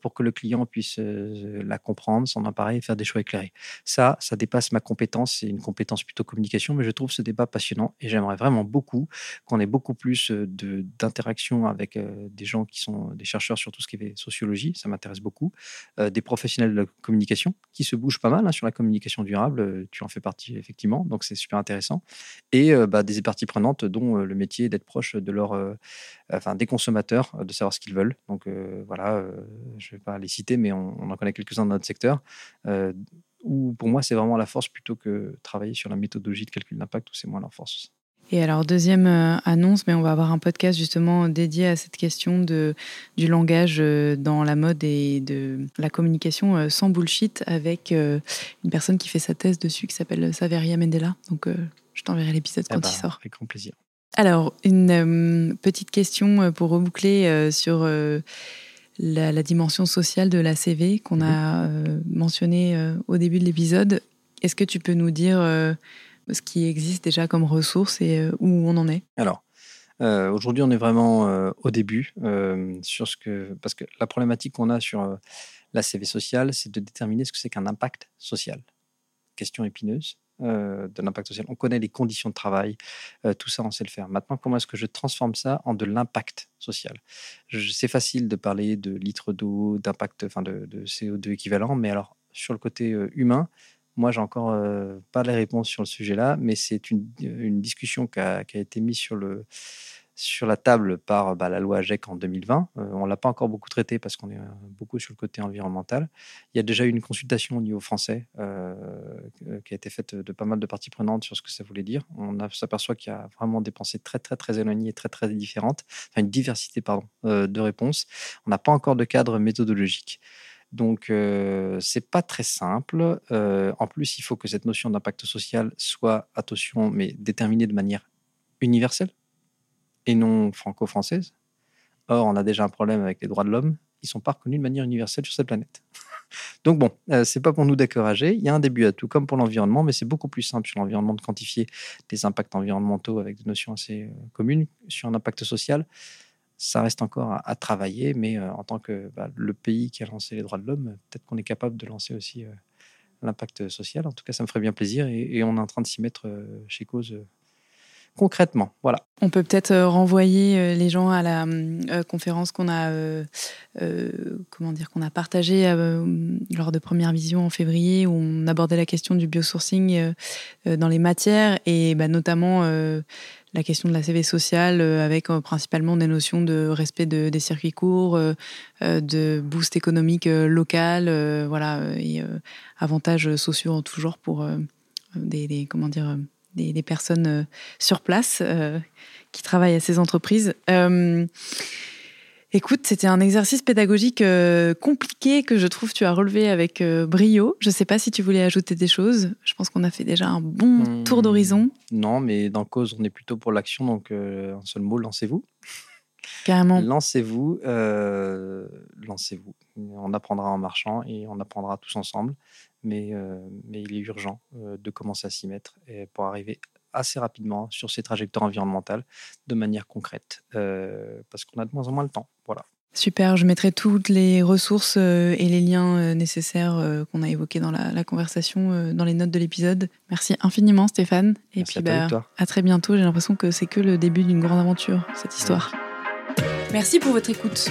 pour que le client puisse la comprendre, s'en emparer et faire des choix éclairés. Ça, ça dépasse ma compétence, c'est une compétence plutôt communication, mais je trouve ce débat passionnant et j'aimerais vraiment beaucoup qu'on ait beaucoup plus d'interaction avec euh, des gens qui sont des chercheurs sur tout ce qui est sociologie, ça m'intéresse beaucoup, euh, des professionnels de la communication qui se bougent pas mal hein, sur la communication durable, euh, tu en fais partie effectivement, donc c'est super intéressant, et bah, des parties prenantes dont le métier d'être proche de leur, enfin des consommateurs, de savoir ce qu'ils veulent. Donc voilà, je ne vais pas les citer, mais on, on en connaît quelques-uns dans notre secteur où pour moi c'est vraiment la force plutôt que travailler sur la méthodologie de calcul d'impact où c'est moins la force. Et alors, deuxième euh, annonce, mais on va avoir un podcast justement dédié à cette question de, du langage euh, dans la mode et de la communication euh, sans bullshit avec une personne qui fait sa thèse dessus qui s'appelle Saveria Mendela. Donc, je t'enverrai l'épisode eh quand ben, il sort. Avec grand plaisir. Alors, une petite question pour reboucler sur la, dimension sociale de la CV qu'on mhm. a mentionnée au début de l'épisode. Est-ce que tu peux nous dire ce qui existe déjà comme ressources et euh, où on en est? Alors, euh, aujourd'hui, on est vraiment euh, au début sur ce que. Parce que la problématique qu'on a sur la CV sociale, c'est de déterminer ce que c'est qu'un impact social. Question épineuse. De l'impact social. On connaît les conditions de travail, tout ça, on sait le faire. Maintenant, comment est-ce que je transforme ça en de l'impact social? C'est facile de parler de litres d'eau, d'impact, enfin de, de, CO2 équivalent, mais alors sur le côté humain, moi, j'ai encore euh, pas les réponses sur le sujet-là, mais c'est une, discussion qui a, été mise sur, le, sur la table par bah, la loi AGEC en 2020. Euh, on ne l'a pas encore beaucoup traité parce qu'on est euh, beaucoup sur le côté environnemental. Il y a déjà eu une consultation au niveau français qui a été faite de pas mal de parties prenantes sur ce que ça voulait dire. On s'aperçoit qu'il y a vraiment des pensées très, très, très éloignées très, très différentes, une diversité pardon, de réponses. On n'a pas encore de cadre méthodologique. Donc, euh, c'est pas très simple. Euh, en plus, il faut que cette notion d'impact social soit, attention, mais déterminée de manière universelle et non franco-française. Or, on a déjà un problème avec les droits de l'homme. Ils sont pas reconnus de manière universelle sur cette planète. Donc bon, euh, c'est pas pour nous décourager. Il y a un début à tout, comme pour l'environnement, mais c'est beaucoup plus simple sur l'environnement de quantifier des impacts environnementaux avec des notions assez communes. Sur un impact social, ça reste encore à, travailler, mais euh, en tant que bah, le pays qui a lancé les droits de l'homme, peut-être qu'on est capable de lancer aussi euh, l'impact social. En tout cas, ça me ferait bien plaisir et, on est en train de s'y mettre euh, chez Cause concrètement. Voilà. On peut peut-être renvoyer les gens à la conférence qu'on a, a partagée lors de première vision en février, où on abordait la question du biosourcing dans les matières et bah, notamment la question de la CV sociale euh, avec euh, principalement des notions de respect de, des circuits courts, euh, de boost économique local, voilà, et avantages sociaux en tout genre pour des, comment dire, des, des personnes sur place qui travaillent à ces entreprises. Écoute, c'était un exercice pédagogique euh, compliqué que je trouve tu as relevé avec euh, brio. Je ne sais pas si tu voulais ajouter des choses. Je pense qu'on a fait déjà un bon tour d'horizon. Non, mais dans cause, on est plutôt pour l'action, donc euh, un seul mot, lancez-vous. Carrément. Lancez-vous, lancez-vous. On apprendra en marchant et on apprendra tous ensemble, mais, mais il est urgent de commencer à s'y mettre pour arriver assez rapidement sur ces trajectoires environnementales de manière concrète, euh, parce qu'on a de moins en moins le temps. Voilà. Super, je mettrai toutes les ressources euh, et les liens euh, nécessaires qu'on a évoqués dans la, conversation dans les notes de l'épisode. Merci infiniment Stéphane. Et puis à, bah, à très bientôt. J'ai l'impression que c'est que le début d'une grande aventure, cette histoire. Merci pour votre écoute.